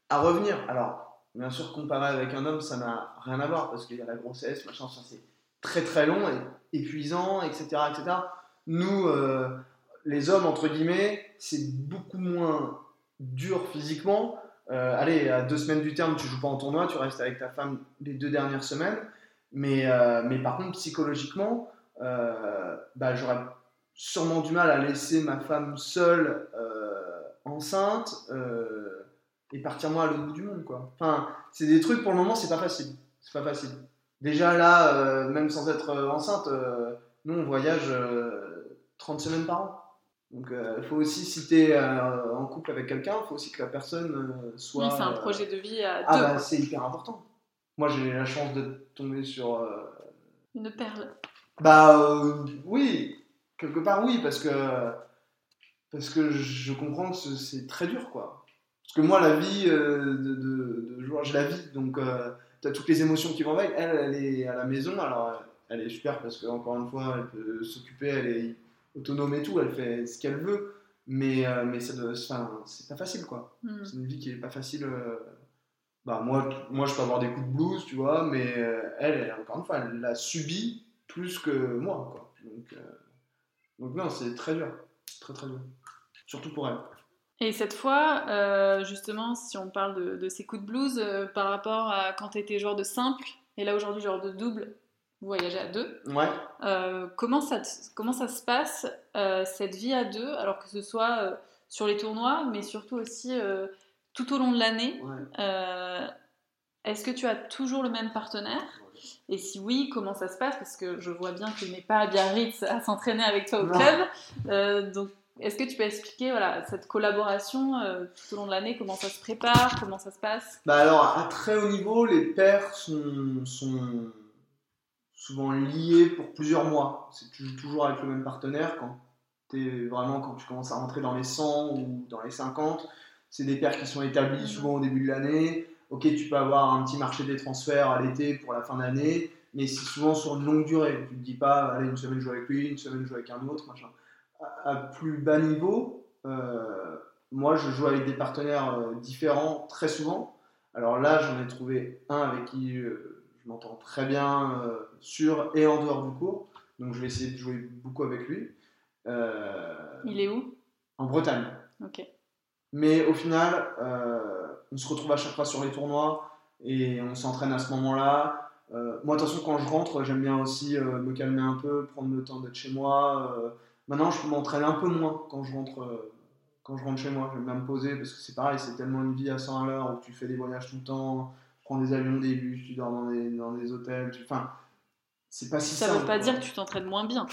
à revenir. Alors, bien sûr, comparé avec un homme, ça n'a rien à voir parce qu'il y a la grossesse, machin, ça c'est très très long et épuisant, etc. etc. Nous, euh, les hommes, entre guillemets, c'est beaucoup moins dur physiquement. Euh, allez, à deux semaines du terme, tu joues pas en tournoi, tu restes avec ta femme les deux dernières semaines. Mais, euh, mais par contre, psychologiquement, bah, j'aurais sûrement du mal à laisser ma femme seule, enceinte, et partir moi à l'autre bout du monde. Quoi. Enfin, c'est des trucs pour le moment, c'est pas facile. C'est pas facile. Déjà là, même sans être enceinte, nous on voyage 30 semaines par an. Donc il euh, faut aussi, si tu es euh, en couple avec quelqu'un, il faut aussi que la personne euh, soit... Oui, c'est un projet de vie à ah, deux. Bah, c'est hyper important. Moi j'ai eu la chance de tomber sur... Une perle. Bah oui, quelque part oui, parce que, parce que je comprends que c'est très dur, quoi. Parce que moi, la vie de, de, de joueur, j'ai la vie, donc tu as toutes les émotions qui vont avec. Elle, elle est à la maison, alors elle est super parce qu'encore une fois, elle peut s'occuper, elle est autonome et tout, elle fait ce qu'elle veut, mais, euh, mais c'est pas facile quoi. Hmm. C'est une vie qui est pas facile. Euh, bah, moi, moi, je peux avoir des coups de blues, tu vois, mais euh, elle, encore une fois, elle l'a subi plus que moi quoi. Donc, donc non, c'est très dur, très très dur, surtout pour elle. Et cette fois, justement, si on parle de, de ces coups de blues par rapport à quand tu étais joueur de simple, et là aujourd'hui joueur de double, vous voyagez à deux. Ouais. Euh, comment, ça comment ça se passe, euh, cette vie à deux, alors que ce soit euh, sur les tournois, mais surtout aussi tout au long de l'année Est-ce que tu as toujours le même partenaire? Et si oui, comment ça se passe? Parce que je vois bien qu'il n'est pas à Biarritz à s'entraîner avec toi au club. donc, est-ce que tu peux expliquer voilà, cette collaboration tout au long de l'année Comment ça se prépare Comment ça se passe? Bah Alors, à très haut niveau, les pairs sont, sont souvent lié pour plusieurs mois. C'est toujours avec le même partenaire quand vraiment quand tu commences à rentrer dans les 100 ou dans les 50. C'est des paires qui sont établies souvent au début de l'année. Ok, tu peux avoir un petit marché des transferts à l'été pour la fin d'année, mais c'est souvent sur une longue durée. Tu ne dis pas, allez, une semaine je joue avec lui, une semaine je joue avec un autre, machin. À, plus bas niveau, euh, moi je joue avec des partenaires euh, différents très souvent. Alors là, j'en ai trouvé un avec qui euh, je m'entends très bien sur et en dehors du cours. Donc je vais essayer de jouer beaucoup avec lui. Euh, Il est où? En Bretagne. Ok. Mais au final, euh, on se retrouve à chaque fois sur les tournois et on s'entraîne à ce moment-là. moi, de toute façon, quand je rentre, j'aime bien aussi me calmer un peu, prendre le temps d'être chez moi. maintenant, je m'entraîne un peu moins quand je rentre quand je rentre chez moi. J'aime bien me poser parce que c'est pareil, c'est tellement une vie à 100 à l'heure où tu fais des voyages tout le temps, prends des avions, des bus, tu dors dans des, dans des hôtels. Tu... Enfin, c'est pas si Ça veut pas dire que tu t'entraînes moins bien.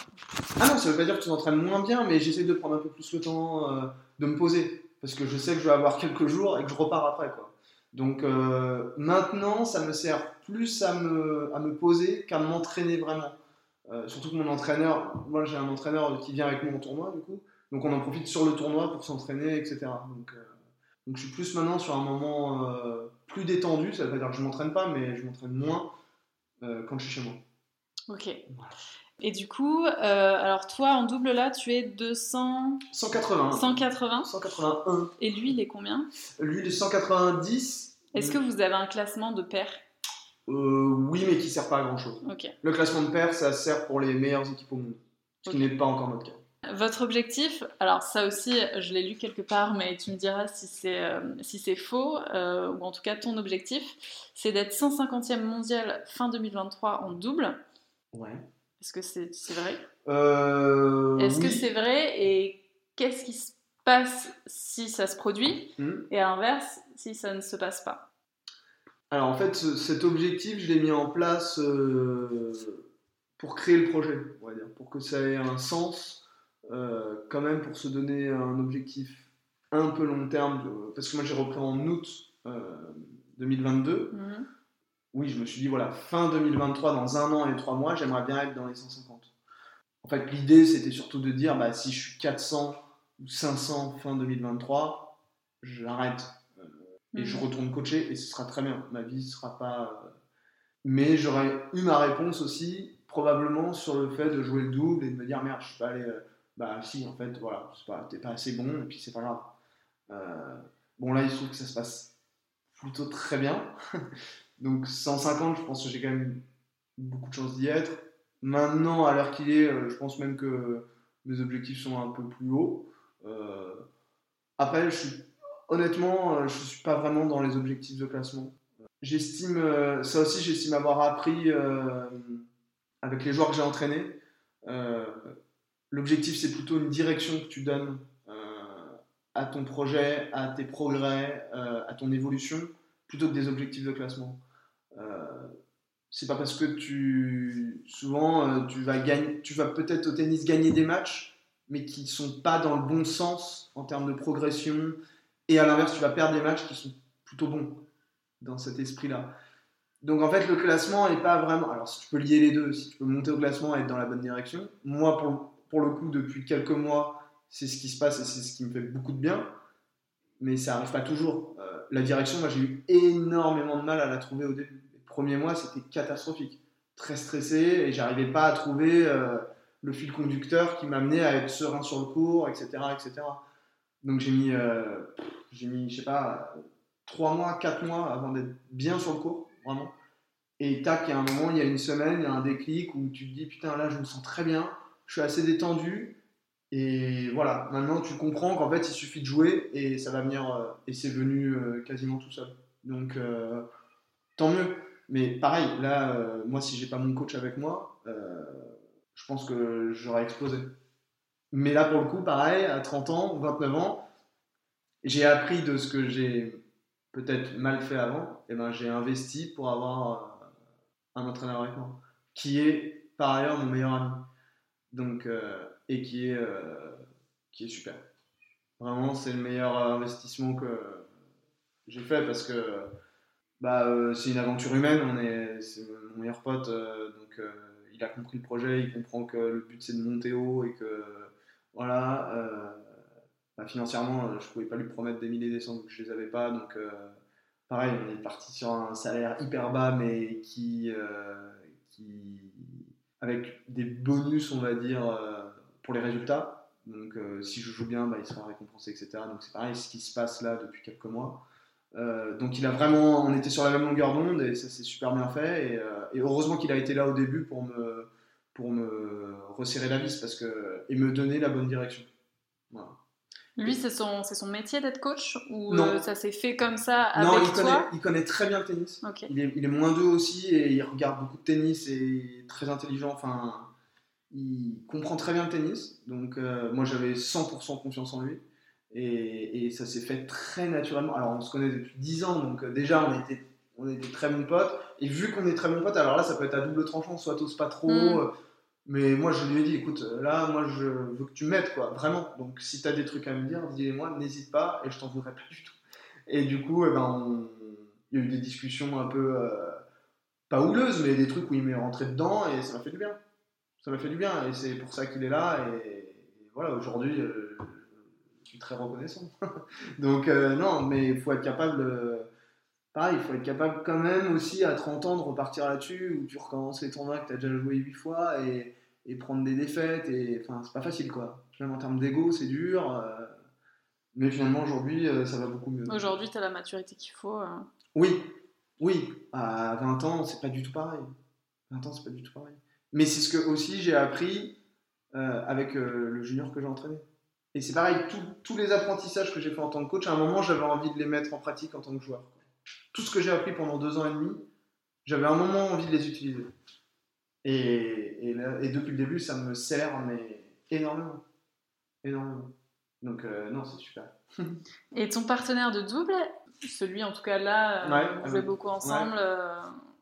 Ah non, ça veut pas dire que tu t'entraînes moins bien, mais j'essaie de prendre un peu plus le temps euh, de me poser. Parce que je sais que je vais avoir quelques jours et que je repars après. Quoi. Donc euh, maintenant, ça me sert plus à me, à me poser qu'à m'entraîner vraiment. Euh, surtout que mon entraîneur, moi j'ai un entraîneur qui vient avec moi au tournoi du coup, donc on en profite sur le tournoi pour s'entraîner, etc. Donc, donc je suis plus maintenant sur un moment plus détendu, ça veut pas dire que je m'entraîne pas, mais je m'entraîne moins quand je suis chez moi. Ok. Et du coup, euh, alors toi en double là, tu es 200... 180. 180. 181. Et lui, il est combien? Lui, il est 190. Est-ce que vous avez un classement de paires euh, Oui, mais qui sert pas à grand chose. Ok. Le classement de paires, ça sert pour les meilleures équipes au monde, ce qui n'est pas encore notre cas. Votre objectif, alors ça aussi, je l'ai lu quelque part, mais tu me diras si c'est euh, si faux, euh, ou en tout cas ton objectif, c'est d'être 150e mondial fin 2023 en double. Ouais. Est-ce que c'est vrai? Euh, Est-ce que c'est vrai et qu'est-ce qui se passe si ça se produit? Hmm. Et à l'inverse, si ça ne se passe pas? Alors en fait, cet objectif, je l'ai mis en place pour créer le projet, on va dire, pour que ça ait un sens euh, quand même pour se donner un objectif un peu long terme, parce que moi j'ai repris en août 2022. Euh, mhm. Oui, je me suis dit, voilà, fin 2023, dans un an et trois mois, j'aimerais bien être dans les 150. En fait, l'idée, c'était surtout de dire, bah, si je suis 400 ou 500 fin 2023, j'arrête euh, et je mhm. retourne coacher et ce sera très bien. Ma vie ne sera pas. Mais j'aurais eu ma réponse aussi probablement sur le fait de jouer le double et de me dire merde, je suis pas allé. euh, bah si, en fait, voilà, c'est pas- t'es pas assez bon et puis c'est pas grave. Euh, bon, là, il se trouve que ça se passe plutôt très bien. (laughs) Donc 150, je pense que j'ai quand même beaucoup de chance d'y être. Maintenant, à l'heure qu'il est, euh, je pense même que mes objectifs sont un peu plus hauts. Euh, après, je suis, honnêtement, euh, je ne suis pas vraiment dans les objectifs de classement. J'estime, ça aussi, j'estime avoir appris avec les joueurs que j'ai entraînés. L'objectif, c'est plutôt une direction que tu donnes à ton projet, à tes progrès, à ton évolution, plutôt que des objectifs de classement. Euh, c'est pas parce que tu souvent euh, tu vas gagner tu vas peut-être au tennis gagner des matchs mais qui sont pas dans le bon sens en termes de progression. Et à l'inverse tu vas perdre des matchs qui sont plutôt bons dans cet esprit là donc en fait le classement est pas vraiment alors si tu peux lier les deux si tu peux monter au classement et être dans la bonne direction moi pour, pour le coup depuis quelques mois c'est ce qui se passe et c'est ce qui me fait beaucoup de bien mais ça arrive pas toujours. Euh, la direction moi j'ai eu énormément de mal à la trouver au début les premiers mois c'était catastrophique très stressé et j'arrivais pas à trouver euh, le fil conducteur qui m'amenait à être serein sur le cours, etc. etc. Donc j'ai mis, euh, j'ai mis, je sais pas, 3 mois, 4 mois avant d'être bien sur le cours, vraiment. Et tac, il y a un moment, il y a une semaine, il y a un déclic où tu te dis, putain, là, je me sens très bien, je suis assez détendu. Et voilà, maintenant tu comprends qu'en fait, il suffit de jouer et ça va venir, euh, et c'est venu euh, quasiment tout seul. Donc, euh, tant mieux. Mais pareil, là, moi, si j'ai pas mon coach avec moi, je pense que j'aurais explosé. Mais là, pour le coup, pareil, à 30 ans, 29 ans, j'ai appris de ce que j'ai peut-être mal fait avant. Et ben, j'ai investi pour avoir un entraîneur avec moi, qui est par ailleurs mon meilleur ami. Donc, et qui est, euh, qui est super. Vraiment, c'est le meilleur investissement que j'ai fait parce que bah, euh, c'est une aventure humaine. On est, c'est mon meilleur pote, euh, donc euh, il a compris le projet, il comprend que le but c'est de monter haut et que voilà. euh, bah, financièrement, euh, je pouvais pas lui promettre des milliers des cents que je les avais pas, donc euh, pareil, on est parti sur un salaire hyper bas, mais qui, euh, qui avec des bonus, on va dire, euh, pour les résultats. Donc, euh, si je joue bien, bah, il sera récompensé, etc. Donc, c'est pareil, ce qui se passe là depuis quelques mois. Euh, donc, il a vraiment, on était sur la même longueur d'onde et ça s'est super bien fait. Et, euh, et heureusement qu'il a été là au début pour me, pour me resserrer la vis parce que, et me donner la bonne direction. Voilà. Lui, c'est son, c'est son métier d'être coach ou euh, ça s'est fait comme ça avec non, il toi connaît, il connaît très bien le tennis. Ok. Il est, il est moins d'eux aussi et il regarde beaucoup de tennis et il est très intelligent. Enfin, il comprend très bien le tennis. Donc, euh, moi, j'avais 100% confiance en lui. Et, et ça s'est fait très naturellement. Alors, on se connaît depuis 10 ans, donc euh, déjà, on était, on était très bons potes. Et vu qu'on est très bons potes, alors là, ça peut être à double tranchant, soit t'oses pas trop. Mm. euh, Mais moi, je lui ai dit, écoute, là, moi, je veux que tu m'aides, quoi, vraiment. Donc, si t'as des trucs à me dire, dis-les-moi, n'hésite pas, et je t'en voudrais pas du tout. Et du coup, eh ben, on- il y a eu des discussions un peu, euh, pas houleuses, mais des trucs où il m'est rentré dedans, et ça m'a fait du bien. Ça m'a fait du bien, et c'est pour ça qu'il est là, et, et voilà, aujourd'hui, euh, je suis très reconnaissant. (laughs) Donc, euh, non, mais il faut être capable, euh, pareil, il faut être capable quand même aussi à 30 ans de repartir là-dessus, où tu recommences les tournois que tu as déjà joué 8 fois, et, et prendre des défaites, et enfin, c'est pas facile, quoi. Même en termes d'ego, c'est dur. mais finalement, aujourd'hui, ça va beaucoup mieux. Aujourd'hui, tu as la maturité qu'il faut. Oui, oui, à 20 ans, c'est pas du tout pareil. 20 ans, c'est pas du tout pareil. Mais c'est ce que aussi j'ai appris euh, avec euh, le junior que j'ai entraîné. Et c'est pareil, tous- tous les apprentissages que j'ai fait en tant que coach, à un moment, j'avais envie de les mettre en pratique en tant que joueur. Tout ce que j'ai appris pendant deux ans et demi, j'avais un moment envie de les utiliser. Et, et, là- et depuis le début, ça me sert, mais énormément. Énormément. Donc, euh, non, c'est super. Et ton partenaire de double, celui en tout cas là, euh, Ouais, on jouait beaucoup ensemble,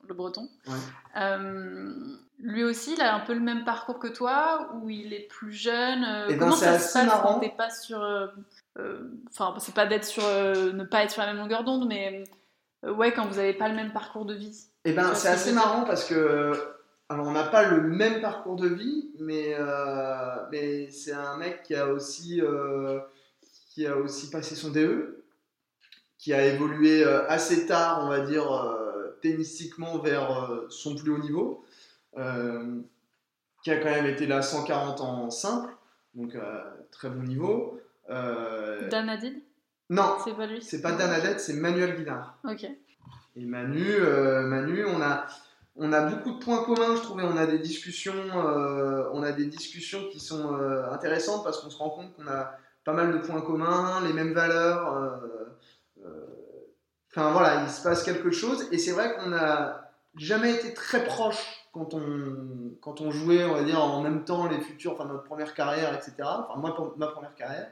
le breton. Ouais. Euh, lui aussi, il a un peu le même parcours que toi, où il est plus jeune. euh, Eh ben, comment c'est ça se passe marrant. quand t'es pas sur. euh, Enfin, c'est pas d'être sur. ne pas être sur la même longueur d'onde, mais ouais, quand vous avez pas le même parcours de vie. Eh ben, c'est assez marrant parce que, alors, on n'a pas le même parcours de vie, mais, euh, mais c'est un mec qui a aussi, euh, qui a aussi passé son DE, qui a évolué euh, assez tard, on va dire, tennistiquement vers euh, son plus haut niveau. Euh, qui a quand même été là 140 en simple, donc euh, très bon niveau. Dan Hadid non, C'est pas lui? c'est pas Dan c'est Manuel Guinard. Ok. Et Manu, Manu, on a, on a beaucoup de points communs, je trouvais. On a des discussions, euh, on a des discussions qui sont euh, intéressantes parce qu'on se rend compte qu'on a pas mal de points communs, les mêmes valeurs. euh, Enfin voilà, il se passe quelque chose. Et c'est vrai qu'on n'a jamais été très proches quand on, quand on jouait, on va dire, en même temps les futurs, enfin notre première carrière, etc. Enfin moi, ma première carrière.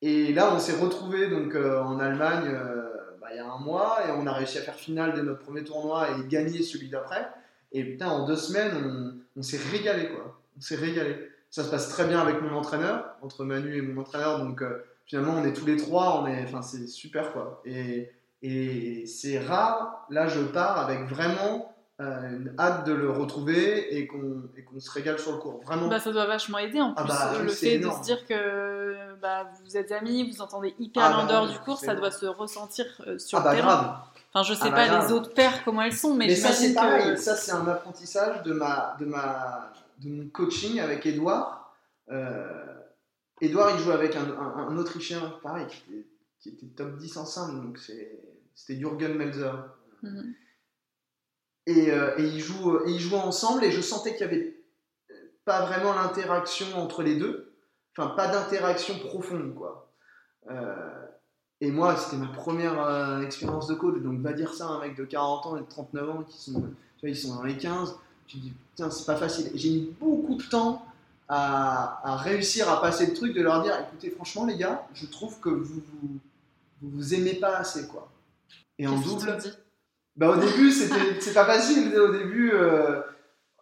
Et là, on s'est retrouvés donc euh, en Allemagne euh, bah, il y a un mois et on a réussi à faire finale dès notre premier tournoi et gagner celui d'après. Et putain, en deux semaines, on, s'est régalé quoi. On s'est régalé. Ça se passe très bien avec mon entraîneur, entre Manu et mon entraîneur. Donc euh, finalement, on est tous les trois, enfin c'est super quoi. Et, et c'est rare. Là, je pars avec vraiment euh, une hâte de le retrouver et qu'on qu'on se régale sur le cours. Vraiment. Bah, ça doit vachement aider en Ah plus. bah, le fait énorme. de se dire que bah, vous êtes amis, vous entendez hyper Ah bien en bah dehors du cours, ça doit se ressentir euh, sur ah bah le terrain. grave. Enfin, je sais Ah bah pas grave. les autres paires comment elles sont, mais, Mais ça c'est pareil, que. ça c'est un apprentissage de, ma, de, ma, de mon coaching avec Edouard. Euh, Edouard il joue avec un, un- un Autrichien, pareil, qui était, qui était top 10 en simple, donc c'est- c'était Jürgen Melzer. Mhm. Et, euh, et ils jouent, et ils jouent ensemble et je sentais qu'il n'y avait pas vraiment l'interaction entre les deux, enfin pas d'interaction profonde quoi. Euh, et moi c'était ma première euh, expérience de coach, donc va dire ça à un mec de 40 ans et de 39 ans qui sont, tu vois, ils sont dans les 15, tu te dis putain c'est pas facile. J'ai mis beaucoup de temps à, à réussir à passer le truc de leur dire écoutez franchement les gars, je trouve que vous vous, vous, vous aimez pas assez quoi. Et en double, bah au début c'était (laughs) c'est pas facile au début euh,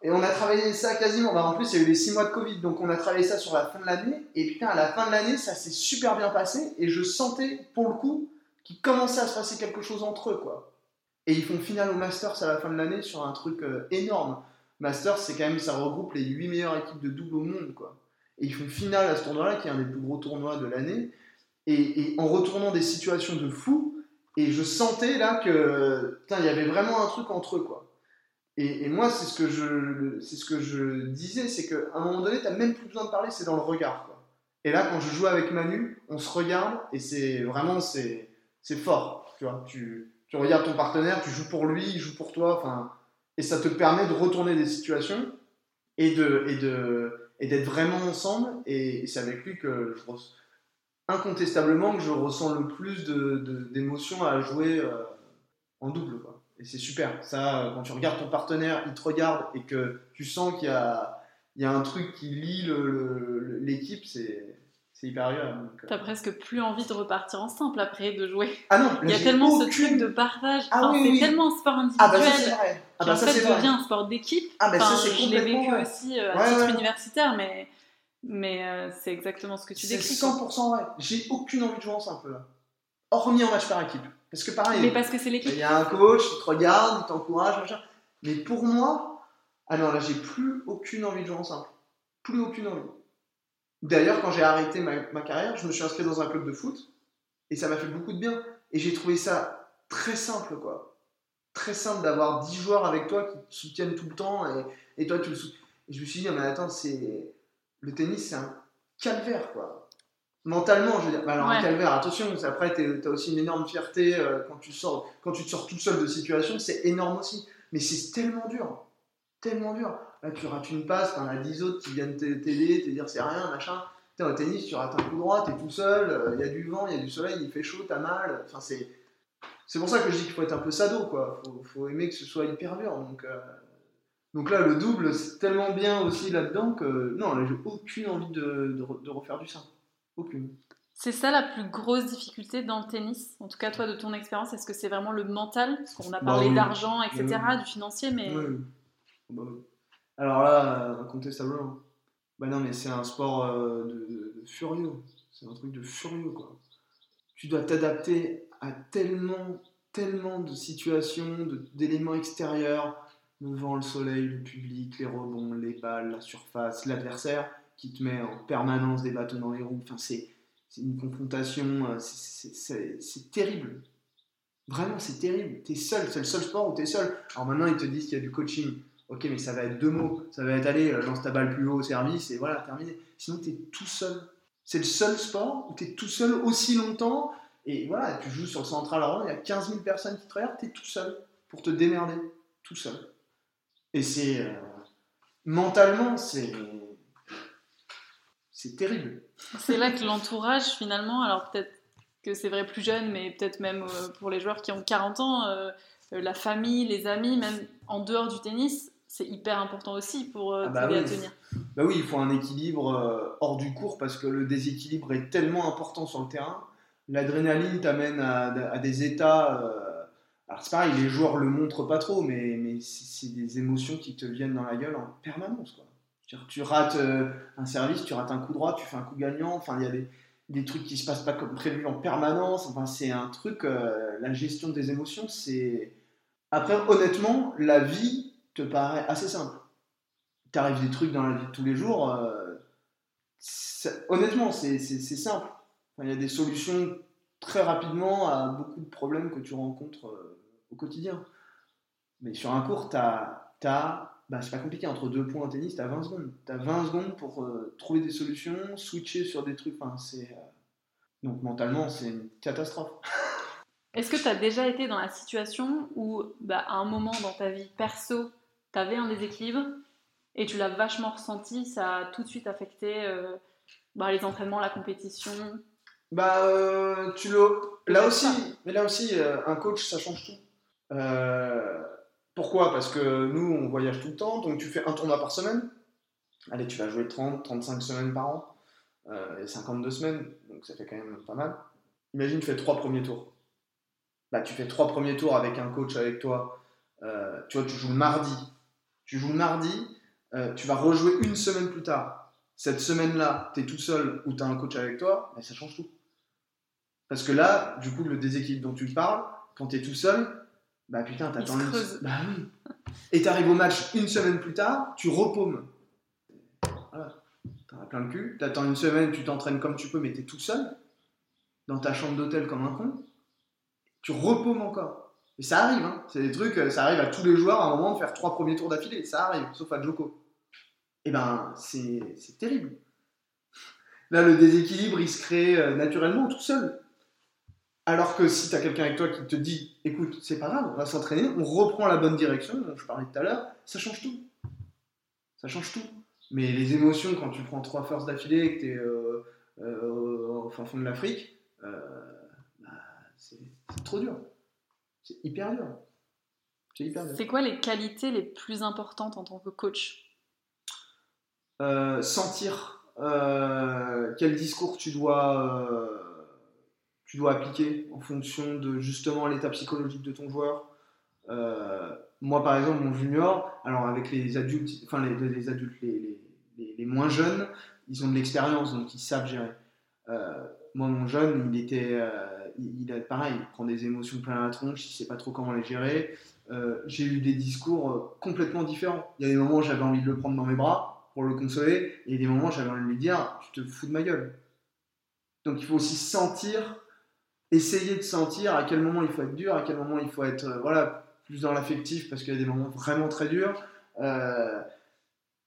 et on a travaillé ça quasiment. Bah, en plus il y a eu les 6 mois de Covid donc on a travaillé ça sur la fin de l'année. Et putain à la fin de l'année ça s'est super bien passé. Et je sentais pour le coup qu'il commençait à se passer quelque chose entre eux quoi. Et ils font finale au Masters à la fin de l'année sur un truc euh, énorme. Masters c'est quand même ça regroupe les 8 meilleures équipes de double au monde quoi. Et ils font finale à ce tournoi là qui est un des plus gros tournois de l'année. Et, et en retournant des situations de fou et je sentais là que il y avait vraiment un truc entre eux quoi. Et, moi c'est ce que je c'est ce que je disais, c'est qu'à un moment donné t'as même plus besoin de parler, c'est dans le regard. Et là quand je joue avec Manu, on se regarde et c'est vraiment c'est c'est fort, tu vois. Tu, tu regardes ton partenaire, tu joues pour lui, il joue pour toi, enfin et ça te permet de retourner des situations et de et de et d'être vraiment ensemble et, et c'est avec lui que je incontestablement que je ressens le plus d'émotions à jouer euh, en double. Quoi. Et c'est super. Ça, euh, quand tu regardes ton partenaire, il te regarde et que tu sens qu'il y a, il y a un truc qui lie l'équipe, c'est hyper agréable. euh. T'as presque plus envie de repartir en simple après de jouer. Ah non, Il y a tellement ce truc de partage. Ah Enfin, oui, c'est oui. tellement un sport individuel Ah bah ça c'est vrai. Ah bah ça fait devient un sport d'équipe. Ah bah ça Enfin, c'est je l'ai complètement vécu aussi euh, à Ouais, titre ouais. universitaire, mais, mais euh, c'est exactement ce que tu C'est décris. quoi. 100% vrai. J'ai aucune envie de jouer en simple là. Hormis en match par équipe. Parce que pareil, Mais parce que c'est l'équipe. Il y a un coach, il te regarde, il t'encourage, machin. Mais pour moi, ah non, là, j'ai plus aucune envie de jouer en simple. Plus aucune envie. D'ailleurs, quand j'ai arrêté ma, ma carrière, je me suis inscrit dans un club de foot et ça m'a fait beaucoup de bien. Et j'ai trouvé ça très simple, quoi. Très simple d'avoir 10 joueurs avec toi qui te soutiennent tout le temps et, et toi, tu le soutiens. Et je me suis dit, mais attends, c'est... le tennis, c'est un calvaire, quoi. Mentalement, je veux dire. Bah alors, un calvaire, attention, après, tu as aussi une énorme fierté euh, quand, tu sors, quand tu te sors tout seul de situation, c'est énorme aussi. Mais c'est tellement dur. Tellement dur. Là, tu rates une passe, t'en as 10 autres qui viennent t'aider, te dire c'est rien, machin. Putain, au tennis, tu rates un coup droit, t'es tout seul, il y a du vent, il y a du soleil, il fait chaud, t'as mal. Enfin, c'est. C'est pour ça que je dis qu'il faut être un peu sado, quoi. Faut, faut aimer que ce soit hyper dur. Donc, euh, donc là, le double, c'est tellement bien aussi là-dedans que non, là, j'ai aucune envie de, de re- de refaire du simple. Aucune. C'est ça la plus grosse difficulté dans le tennis. En tout cas, toi, de ton expérience, est-ce que c'est vraiment le mental? Parce qu'on a Bah parlé oui. d'argent, etc., Oui. du financier, mais Oui. Bah. Alors là, incontestablement. Bah non, mais c'est un sport euh, de, de- furieux. C'est un truc de furieux, quoi. Tu dois t'adapter à tellement, tellement de situations, d'éléments extérieurs. Le vent, le soleil, le public, les rebonds, les balles, la surface, l'adversaire qui te met en permanence des bâtons dans les roues. Enfin, c'est une confrontation, euh, c'est- terrible. Vraiment, c'est terrible. T'es seul, c'est le seul sport où t'es seul. Alors maintenant, ils te disent qu'il y a du coaching. Ok, mais ça va être deux mots. Ça va être aller, euh, lance ta balle plus haut au service et voilà, terminé. Sinon, tu es tout seul. C'est le seul sport où tu es tout seul aussi longtemps. Et voilà, tu joues sur le central il y a 15 000 personnes qui te regardent, tu es tout seul pour te démerder. Tout seul. Et c'est. euh, mentalement, c'est. C'est terrible. C'est là que l'entourage, finalement, alors peut-être que c'est vrai plus jeune, mais peut-être même euh, pour les joueurs qui ont 40 ans, euh, la famille, les amis, même en dehors du tennis, c'est hyper important aussi pour euh, Ah bah à oui. tenir. Bah oui, il faut un équilibre hors du cours parce que le déséquilibre est tellement important sur le terrain. L'adrénaline t'amène à, à des états. Alors c'est pareil, les joueurs le montrent pas trop, mais, c'est des émotions qui te viennent dans la gueule en permanence. Tu rates euh, un service, tu rates un coup droit, tu fais un coup gagnant. Enfin, il y a des, trucs qui se passent pas comme prévu en permanence. Enfin, c'est un truc. euh, la gestion des émotions, c'est. Après, honnêtement, la vie te paraît assez simple t'arrives des trucs dans la vie de tous les jours, euh, honnêtement, c'est simple. Il y a des solutions très rapidement à beaucoup de problèmes que tu rencontres au quotidien. Mais sur un cours, tu as, bah, c'est pas compliqué, entre deux points en tennis, tu as 20 secondes. Tu as 20 secondes pour euh, trouver des solutions, switcher sur des trucs. Enfin, c'est, euh, Donc mentalement, c'est une catastrophe. (laughs) Est-ce que tu as déjà été dans la situation où, bah, à un moment dans ta vie perso, tu avais un déséquilibre et tu l'as vachement ressenti, ça a tout de suite affecté euh, bah, les entraînements, la compétition? Bah, tu le. Là aussi, mais là aussi, un coach, ça change tout. Euh, pourquoi? Parce que nous, on voyage tout le temps, donc tu fais un tournoi par semaine. Allez, tu vas jouer 30, 35 semaines par an, euh, et 52 semaines, donc ça fait quand même pas mal. Imagine, tu fais trois premiers tours. Bah, tu fais trois premiers tours avec un coach avec toi. Euh, tu vois, tu joues le mardi. Tu joues le mardi, euh, tu vas rejouer une semaine plus tard. Cette semaine-là, tu es tout seul ou tu as un coach avec toi, mais ça change tout. Parce que là, du coup, le déséquilibre dont tu parles, quand tu es tout seul, bah putain, t'attends une... Bah oui. Et t'arrives au match une semaine plus tard, tu repaumes. Voilà. T'en as plein le cul. T'attends une semaine, tu t'entraînes comme tu peux, mais t'es tout seul, dans ta chambre d'hôtel comme un con. Tu repaumes encore. Et ça arrive, hein. C'est des trucs, euh, ça arrive à tous les joueurs à un moment de faire trois premiers tours d'affilée. Ça arrive, sauf à Joko. Et ben, c'est c'est terrible. Là, le déséquilibre, il se crée euh, naturellement tout seul. Alors que si tu as quelqu'un avec toi qui te dit écoute, c'est pas grave, on va s'entraîner, on reprend la bonne direction, dont je parlais tout à l'heure, ça change tout. Ça change tout. Mais les émotions, quand tu prends trois forces d'affilée et que tu es euh, euh, au fin fond de l'Afrique, euh, bah, c'est trop dur. C'est hyper dur. C'est hyper dur. C'est quoi les qualités les plus importantes en tant que coach? Sentir quel discours tu dois, tu dois appliquer en fonction de justement l'état psychologique de ton joueur. Euh, moi, par exemple, mon junior, alors avec les adultes, enfin les, adultes, les, les- moins jeunes, ils ont de l'expérience, donc ils savent gérer. Euh, moi, mon jeune, il était, euh, il, a pareil, il prend des émotions plein la tronche, il sait pas trop comment les gérer. J'ai eu des discours complètement différents. Il y a des moments où j'avais envie de le prendre dans mes bras pour le consoler, et il y a des moments où j'avais envie de lui dire Tu te fous de ma gueule. Donc il faut aussi sentir, essayer de sentir à quel moment il faut être dur, à quel moment il faut être euh, voilà, plus dans l'affectif, parce qu'il y a des moments vraiment très durs. Euh,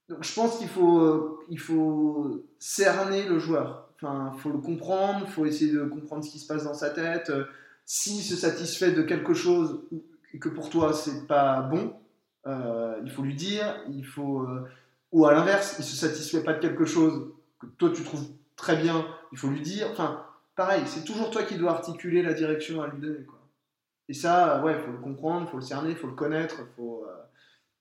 donc je pense qu'il faut, faut cerner le joueur. Enfin, faut le comprendre, faut essayer de comprendre ce qui se passe dans sa tête. Euh, S'il se satisfait de quelque chose et que pour toi c'est pas bon, il faut lui dire, il faut, ou à l'inverse, il se satisfait pas de quelque chose que toi tu trouves très bien, il faut lui dire. Enfin, pareil, c'est toujours toi qui dois articuler la direction à lui donner. Quoi. Et ça, ouais, il faut le comprendre, il faut le cerner, il faut le connaître, faut. euh,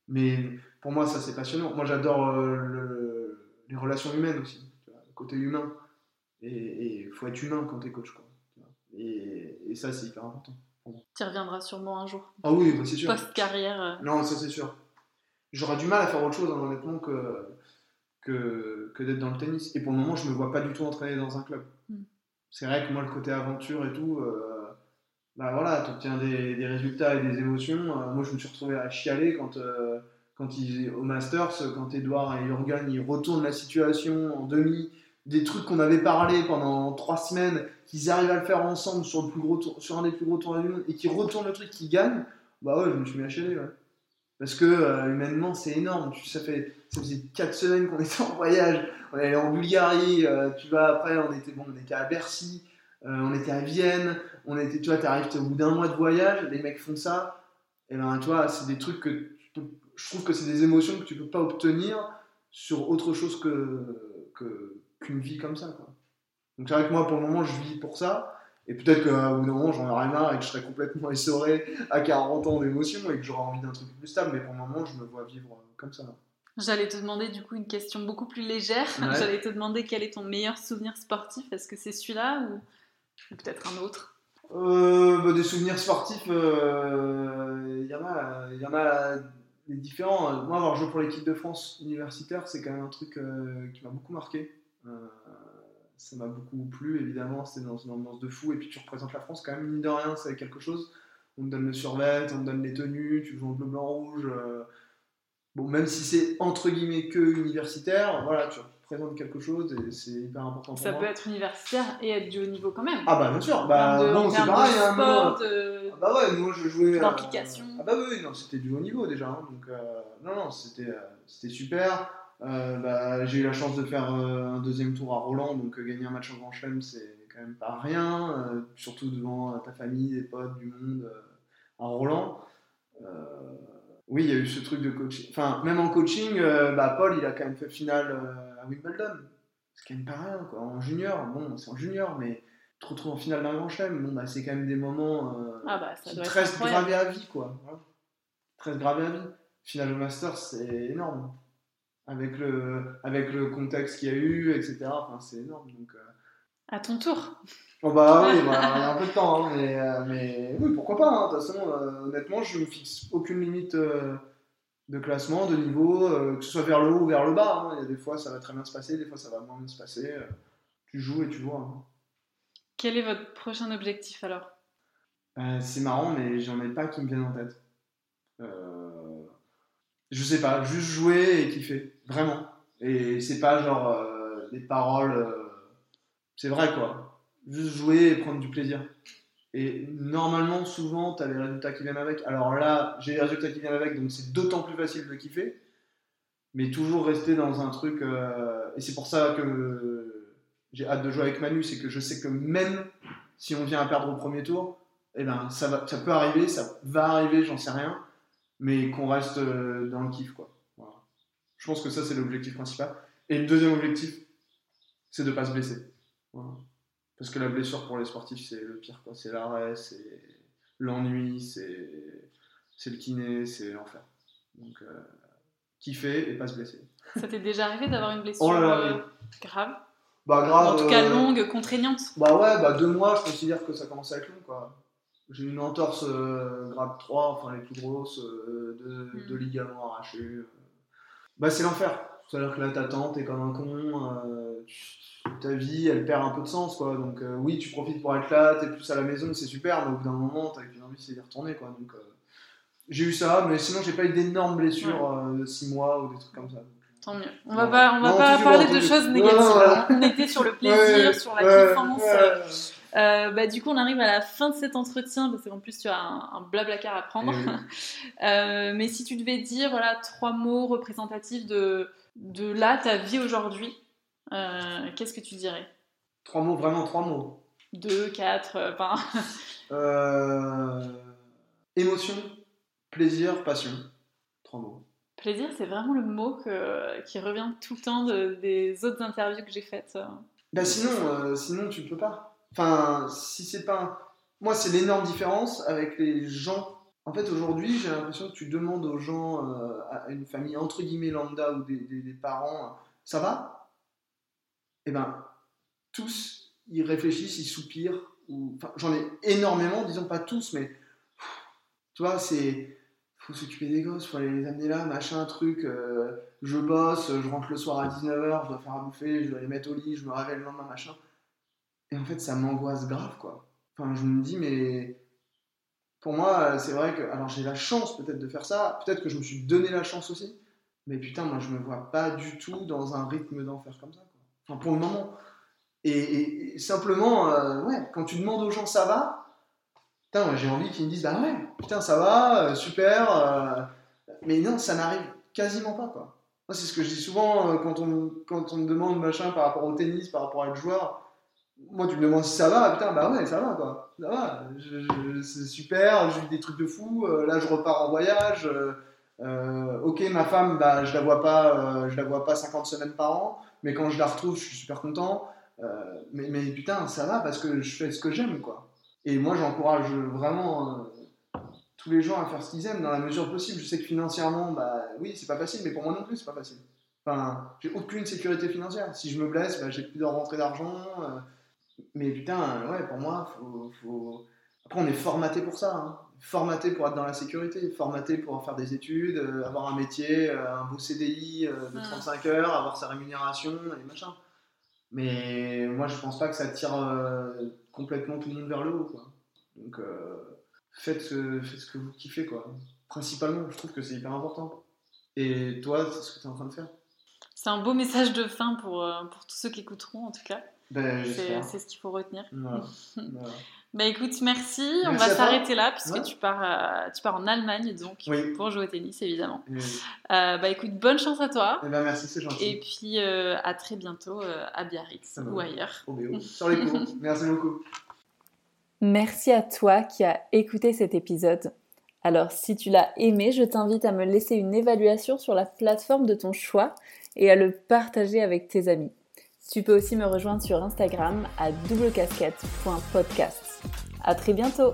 Mais pour moi, ça c'est passionnant. Moi, j'adore euh, le- les relations humaines aussi, tu vois, le côté humain. Et il faut être humain quand t'es coach, quoi. tu vois. Et, et ça, c'est hyper important. Tu reviendras sûrement un jour. Ah oui, bah, c'est sûr. Post-carrière. euh, Non, ça c'est sûr. J'aurais du mal à faire autre chose, hein, honnêtement, que, que, que d'être dans le tennis. Et pour le moment, je me vois pas du tout entraîner dans un club. C'est vrai que moi, le côté aventure et tout, euh, bah voilà, tu obtiens des, des résultats et des émotions. Euh, moi, je me suis retrouvé à chialer quand, euh, quand ils, au Masters, quand Edouard et Jurgen ils retournent la situation en demi, des trucs qu'on avait parlé pendant trois semaines, qu'ils arrivent à le faire ensemble sur, le plus gros tour- sur un des plus gros tournois du monde et qu'ils retournent le truc, qu'ils gagnent. Bah ouais, je me suis mis à chialer. Parce que euh, humainement, c'est énorme. Ça, fait, ça faisait 4 semaines qu'on était en voyage. On allé en Bulgarie. euh, tu vois, après, on était, bon, on était à Bercy. euh, on était à Vienne. On était, tu vois, t'arrives au bout d'un mois de voyage. Les mecs font ça. Et ben, tu vois, c'est des trucs que je trouve que c'est des émotions que tu peux pas obtenir sur autre chose que qu'une vie comme ça. Donc c'est vrai que moi, pour le moment, je vis pour ça. Et peut-être qu'à bout d'un moment, j'en aurai marre et que je serai complètement essoré à 40 ans d'émotions et que j'aurai envie d'un truc plus stable. Mais pour le moment, je me vois vivre comme ça. J'allais te demander du coup une question beaucoup plus légère. Ouais. J'allais te demander quel est ton meilleur souvenir sportif. Est-ce que c'est celui-là ou, ou peut-être un autre? Euh, bah, des souvenirs sportifs, euh, il y en a, il y en a des différents. Moi, avoir joué pour l'équipe de France universitaire, c'est quand même un truc euh, qui m'a beaucoup marqué. Euh, ça m'a beaucoup plu, évidemment. C'était dans une ambiance de fou. Et puis, tu représentes la France quand même, mine de rien, c'est quelque chose. On te donne le survêt, on te donne les tenues, tu joues en bleu, blanc, rouge. Bon, même si c'est entre guillemets que universitaire, voilà, tu représentes quelque chose et c'est hyper important pour Ça moi. peut être universitaire et être du haut niveau quand même. Ah bah bien sûr, bah de- bon c'est pareil, hein, moi, de- ah bah ouais, moi je jouais. euh. Ah bah oui, non, c'était du haut niveau déjà. hein, donc, euh, non, non, c'était euh, c'était super. Bah, j'ai eu la chance de faire un deuxième tour à Roland, donc gagner un match en Grand Chelem, c'est quand même pas rien. surtout devant ta famille, des potes, du monde à Roland. Oui, il y a eu ce truc de coaching. Enfin, même en coaching, euh, bah, Paul, il a quand même fait finale euh, à Wimbledon. C'est quand même pas rien, quoi. En junior, bon, c'est en junior, mais te retrouver en finale d'un Grand Chelem, bon, bah, c'est quand même des moments. euh, Ah bah ça qui doit te être reste incroyable. gravé à vie, quoi. Voilà. Te à vie. Finale au Masters, c'est énorme. Avec le, avec le contexte qu'il y a eu, etc. Enfin, c'est énorme. Donc, euh. À ton tour. Oh bah oui, bah, il y a un peu de temps, hein, mais, euh, mais oui, pourquoi pas. hein. De toute façon, euh, honnêtement, je ne me fixe aucune limite euh, de classement, de niveau, que ce soit vers le haut ou vers le bas. hein. Il y a des fois, ça va très bien se passer, des fois, ça va moins bien se passer. tu joues et tu vois. Quel est votre prochain objectif alors? C'est marrant, mais j'en ai pas qui me viennent en tête. Je sais pas, juste jouer et kiffer, vraiment. Et c'est pas genre des paroles. c'est vrai quoi. Juste jouer et prendre du plaisir. Et normalement, souvent, tu as les résultats qui viennent avec. Alors là, j'ai les résultats qui viennent avec, donc c'est d'autant plus facile de kiffer. Mais toujours rester dans un truc. euh, et c'est pour ça que j'ai hâte de jouer avec Manu, c'est que je sais que même si on vient à perdre au premier tour, eh ben, ça, va, ça peut arriver, ça va arriver, j'en sais rien, mais qu'on reste euh, dans le kiff. Quoi. Je pense que ça, c'est l'objectif principal. Et le deuxième objectif, c'est de ne pas se blesser. Parce que la blessure pour les sportifs, c'est le pire. quoi. C'est l'arrêt, c'est l'ennui, c'est c'est le kiné, c'est l'enfer. Donc, euh, kiffer et pas se blesser. Ça t'est déjà arrivé d'avoir une blessure Oh là là, euh, grave? Bah, grave. En tout cas euh, longue, contraignante Bah ouais, bah deux mois, je considère que ça commence à être long, quoi. J'ai une entorse euh, grade 3, enfin les plus grosses, euh, de, Mm. de ligaments arrachés. euh. Bah c'est l'enfer. C'est-à-dire que là, t'attends, t'es comme un con, euh, tu- ta vie, elle perd un peu de sens, quoi. Donc euh, oui, tu profites pour être là, t'es plus à la maison, c'est super, mais au bout d'un moment, t'as qu'une envie, c'est d'y retourner, quoi. Donc euh, j'ai eu ça, mais sinon, j'ai pas eu d'énormes blessures euh, de 6 mois ou des trucs comme ça. Tant mieux. On va pas, on va Non, pas parler de choses négatives. ouais. On était sur le (laughs) plaisir, Ouais, sur la ouais, ouais. Euh, bah, du coup, on arrive à la fin de cet entretien parce qu'en plus, tu as un, un blablacar à prendre. Oui. (laughs) Euh, mais si tu devais dire voilà, trois mots représentatifs de, de là, ta vie aujourd'hui, euh, qu'est-ce que tu dirais? Trois mots, vraiment trois mots. Deux, quatre, euh, enfin. Euh, émotion, plaisir, passion. Trois mots. Plaisir, c'est vraiment le mot que- qui revient tout le temps de- des autres interviews que j'ai faites. Bah sinon, euh, sinon tu peux pas. Enfin, si c'est pas. Moi, c'est l'énorme différence avec les gens. En fait, aujourd'hui, j'ai l'impression que tu demandes aux gens, euh, à une famille entre guillemets lambda ou des, des- des parents, ça va? Eh ben, tous, ils réfléchissent, ils soupirent. Ou... J'en ai énormément, disons pas tous, mais tu vois, c'est faut s'occuper des gosses, faut aller les amener là, machin, truc. euh, je bosse, je rentre le soir à 19h, je dois faire à bouffer, je dois les mettre au lit, je me réveille le lendemain, machin. Et en fait, ça m'angoisse grave, quoi. Enfin, je me dis, mais pour moi, c'est vrai que. Alors, j'ai la chance peut-être de faire ça, peut-être que je me suis donné la chance aussi, mais putain, moi, je me vois pas du tout dans un rythme d'en faire comme ça. Enfin, pour le moment. Et, simplement, euh, ouais, quand tu demandes aux gens ça va, putain, j'ai envie qu'ils me disent, bah ouais, putain, ça va, euh, super. euh, Mais non, ça n'arrive quasiment pas, quoi. Moi, c'est ce que je dis souvent quand, on, quand on me demande machin par rapport au tennis, par rapport à être joueur. Moi, tu me demandes si ça va, putain, bah ouais, ça va, quoi. Ça va, c'est super, je vis des trucs de fou, là, je repars en voyage. ok, ma femme, bah, je la vois pas, je la vois pas 50 semaines par an, mais quand je la retrouve, je suis super content. Euh, mais, putain, ça va parce que je fais ce que j'aime, quoi. Et moi, j'encourage vraiment euh, tous les gens à faire ce qu'ils aiment dans la mesure possible. Je sais que financièrement, bah oui, c'est pas facile, mais pour moi non plus, c'est pas facile. Enfin, j'ai aucune sécurité financière. Si je me blesse, bah, j'ai plus de rentrée d'argent. euh, mais putain, ouais, pour moi, faut, faut... Après, on est formaté pour ça. hein. Formaté pour être dans la sécurité, formaté pour faire des études, euh, avoir un métier, euh, un beau CDI euh, de Mm. 35 heures, avoir sa rémunération et machin. Mais moi, je pense pas que ça tire complètement tout le monde vers le haut. Quoi. Donc, faites, ce, faites ce que vous kiffez. Quoi. Principalement, je trouve que c'est hyper important. Et toi, c'est ce que tu es en train de faire C'est un beau message de fin pour, pour tous ceux qui écouteront, en tout cas. ben, C'est ce qu'il faut retenir. Voilà. (laughs) Voilà. Bah écoute, merci. On va s'arrêter là, puisque Ouais. tu, pars, euh, tu pars en Allemagne, donc, Oui. pour jouer au tennis, évidemment. Euh, bah écoute, bonne chance à toi. eh ben, merci, c'est gentil. Et puis euh, à très bientôt euh, à Biarritz va. ou ailleurs. Sur les cours. (laughs) merci beaucoup. Merci à toi qui as écouté cet épisode. Alors, si tu l'as aimé, je t'invite à me laisser une évaluation sur la plateforme de ton choix et à le partager avec tes amis. Tu peux aussi me rejoindre sur Instagram à doublecasquette.podcast. À très bientôt.